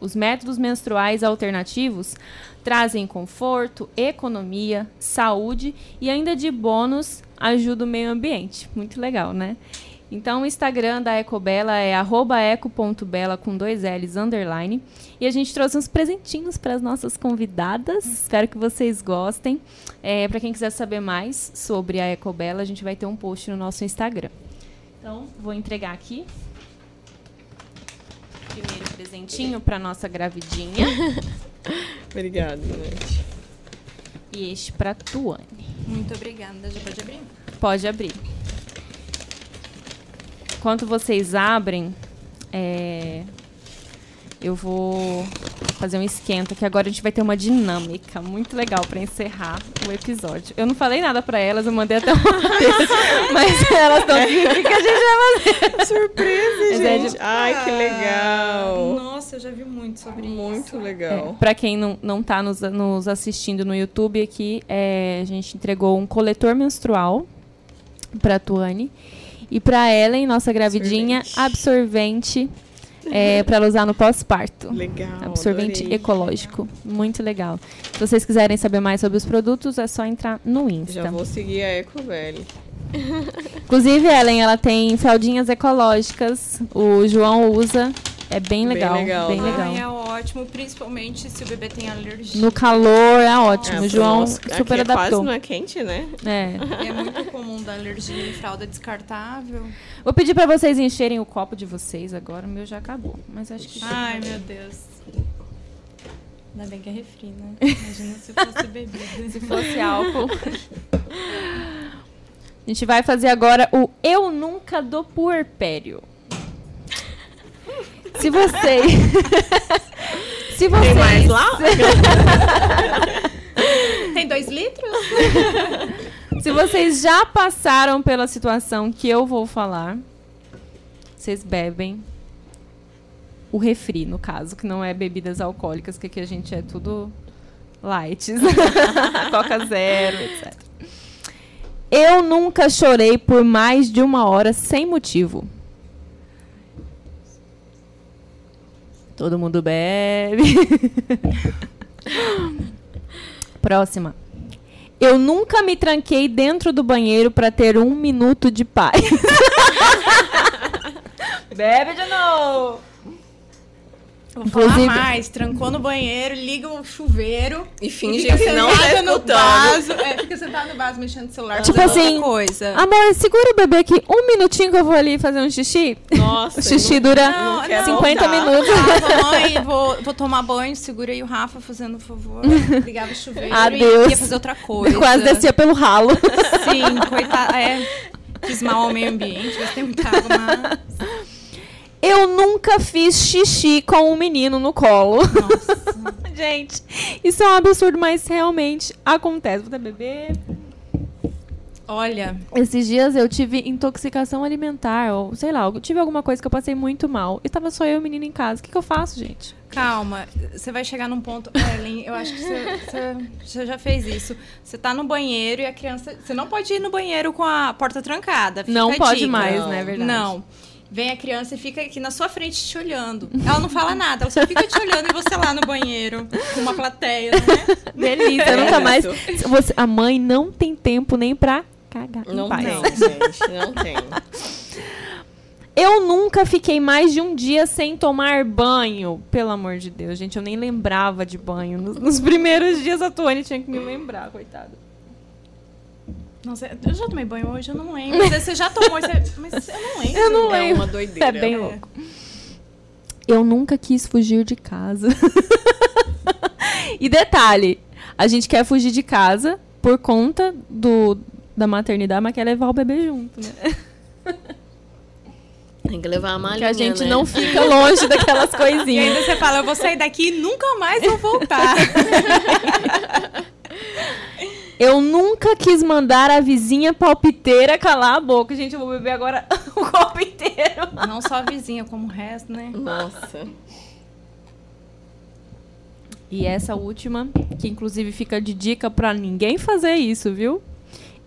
Os métodos menstruais alternativos trazem conforto, economia, saúde e ainda de bônus ajuda o meio ambiente. Muito legal, né? Então, o Instagram da Ecobela é eco.bela com dois L's underline. E a gente trouxe uns presentinhos para as nossas convidadas. Espero que vocês gostem. É, para quem quiser saber mais sobre a Ecobela, a gente vai ter um post no nosso Instagram. Então, vou entregar aqui. Primeiro presentinho para nossa gravidinha. <laughs> Obrigada, gente. E este para Tuane. Muito obrigada. Já pode abrir? Pode abrir enquanto vocês abrem, é, eu vou fazer um esquenta, que agora a gente vai ter uma dinâmica muito legal para encerrar o episódio. Eu não falei nada para elas, eu mandei até um <laughs> texto, mas elas estão aqui, o que a gente vai fazer? Surpresa, gente! É de... Ai, que legal! Nossa, eu já vi muito sobre muito isso. Muito legal. É, para quem não, não tá nos, nos assistindo no YouTube aqui, é, a gente entregou um coletor menstrual para Tuane. E para Ellen, nossa gravidinha, absorvente, <laughs> é, para ela usar no pós-parto. Legal. Absorvente adorei. ecológico. Muito legal. Se vocês quiserem saber mais sobre os produtos, é só entrar no Insta. Já vou seguir a EcoVelli. Inclusive, Ellen, ela tem fraldinhas ecológicas. O João usa. É bem legal. Bem legal. Bem legal. Ai, é ótimo, principalmente se o bebê tem alergia. No calor é ótimo. É, João nosso, super aqui adaptou. É quase não é quente, né? É. <laughs> É muito comum da alergia em fralda descartável. Vou pedir para vocês encherem o copo de vocês agora. O meu já acabou. Mas acho que. Ai, meu Deus. Ainda bem que é refri, né? <laughs> Imagina se fosse bebida. se fosse álcool. A gente vai fazer agora o Eu Nunca Dou Puerpério. Se vocês. <laughs> Se vocês. Tem mais lá? <laughs> Tem dois litros? Se vocês já passaram pela situação que eu vou falar, vocês bebem o refri, no caso, que não é bebidas alcoólicas, que aqui a gente é tudo light. <laughs> Coca zero, etc. Eu nunca chorei por mais de uma hora sem motivo. Todo mundo bebe. <laughs> Próxima. Eu nunca me tranquei dentro do banheiro para ter um minuto de paz. <laughs> bebe de novo. Vou Inclusive- falar mais. Trancou no banheiro, liga o chuveiro. E finge que não tá escutando. vaso. É, fica sentado no vaso mexendo no celular. Tipo assim, outra coisa. Amor, segura o bebê aqui um minutinho que eu vou ali fazer um xixi. Nossa. O xixi dura Não, quero 50 voltar. minutos. Falava, mãe, vou, vou tomar banho, segura aí o Rafa fazendo favor. Ligava o chuveiro Adeus. e ia fazer outra coisa. Quase descia pelo ralo. Sim, coitada. É, fiz mal ao meio ambiente, gastei muita água, mas... Eu nunca fiz xixi com um menino no colo. Nossa. <laughs> Gente, isso é um absurdo, mas realmente acontece. Vou até beber. Olha, Esses dias eu tive intoxicação alimentar, ou sei lá, eu tive alguma coisa que eu passei muito mal. E tava só eu e o menino em casa. O que, que eu faço, gente? calma. Você vai chegar num ponto... Ellen, eu acho que você, já fez isso. Você tá no banheiro e a criança... Você não pode ir no banheiro com a porta trancada. Não pode mais, né? É verdade. Não. Vem a criança e fica aqui na sua frente te olhando. Ela não fala nada, ela só fica te olhando e você lá no banheiro, com uma plateia, né? Delícia, nunca É mais. isso. Você, a mãe não tem tempo nem pra cagar. Não tem, gente. Não tem. Eu nunca fiquei mais de um dia sem tomar banho. Pelo amor de Deus, gente, eu nem lembrava de banho. Nos, nos primeiros dias a Tuane tinha que me lembrar, coitada. Nossa, eu já tomei banho hoje, eu não lembro. Mas você já tomou, você... <laughs> mas eu não lembro. Eu não É lembro. uma doideira. É bem louco. Eu nunca quis fugir de casa. <laughs> e detalhe, a gente quer fugir de casa por conta do, da maternidade, mas quer levar o bebê junto, né? <laughs> Tem que levar a Que malinha, a gente né? não fica longe daquelas E coisinhas. ainda você fala, eu vou sair daqui e nunca mais vou voltar. Eu nunca quis mandar a vizinha palpiteira calar a boca. Gente, eu vou beber agora <laughs> o copo inteiro. Não só a vizinha, como o resto, né? Nossa. E essa última, que inclusive fica de dica pra ninguém fazer isso, viu?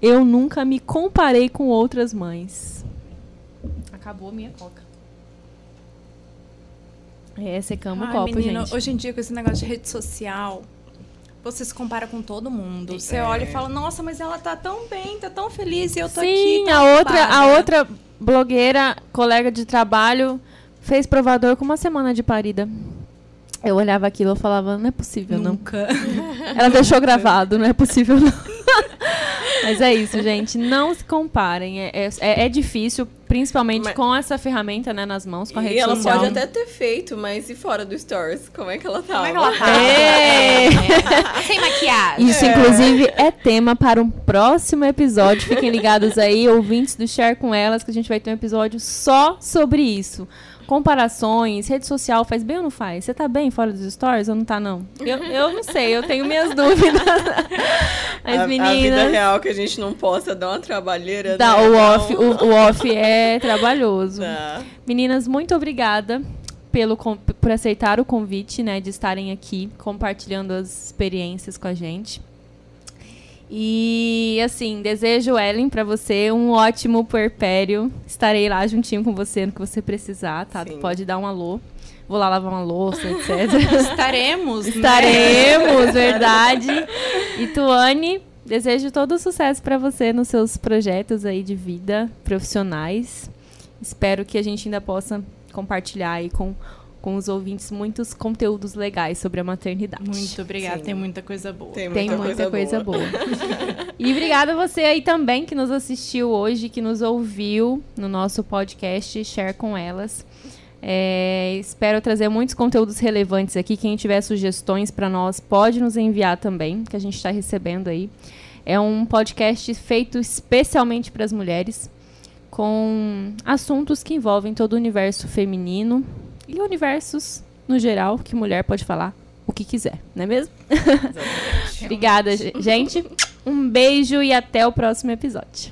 Eu nunca me comparei com outras mães. Acabou a minha coca. É, secamos o Ai, copo, menina, gente. hoje em dia, com esse negócio de rede social, você se compara com todo mundo. Você É. olha e fala, nossa, mas ela tá tão bem, tá tão feliz, e eu tô aqui. Sim, tão a outra, a ocupada." outra blogueira, colega de trabalho, fez provador com uma semana de parida. Eu olhava aquilo e falava, não é possível, não. Nunca. <laughs> Ela deixou gravado, não é possível não. <laughs> Mas é isso, gente. Não se comparem. É, é, é difícil, principalmente Mas- com essa ferramenta né, nas mãos, com a E rede ela social. pode até ter feito, mas e fora do Stories? Como é que ela tava? Como é que ela tá? É. É. Sem maquiagem. Isso, inclusive, é tema para um próximo episódio. Fiquem ligados aí, ouvintes do Share com Elas, que a gente vai ter um episódio só sobre isso. Comparações, rede social, faz bem ou não faz? Você tá bem fora dos stories ou não tá, não? Eu, eu não sei, eu tenho minhas <laughs> dúvidas. As a, a vida meninas... real que a gente não possa dar uma trabalheira, Dá, né? o, off, o, o off é trabalhoso. Tá. Meninas, muito obrigada pelo, por aceitar o convite, né, de estarem aqui compartilhando as experiências com a gente. E assim, desejo, Ellen, pra você um ótimo puerpério. Estarei lá juntinho com você no que você precisar, tá? Sim. Pode dar um alô. Vou lá lavar uma louça, etc. <laughs> Estaremos. né? Estaremos, <laughs> verdade. E Tuane, desejo todo o sucesso para você nos seus projetos aí de vida profissionais. Espero que a gente ainda possa compartilhar aí com, com os ouvintes muitos conteúdos legais sobre a maternidade. Muito obrigada, Sim. tem muita coisa boa. Tem Tem muita, muita coisa, boa. boa. <laughs> e obrigada a você aí também que nos assistiu hoje, que nos ouviu no nosso podcast Share com Elas. É, espero trazer muitos conteúdos relevantes aqui. Quem tiver sugestões para nós, pode nos enviar também, que a gente está recebendo aí. É um podcast feito especialmente para as mulheres, com assuntos que envolvem todo o universo feminino e universos no geral, que mulher pode falar o que quiser, não é mesmo? <laughs> Obrigada, ge- gente. Um beijo e até o próximo episódio.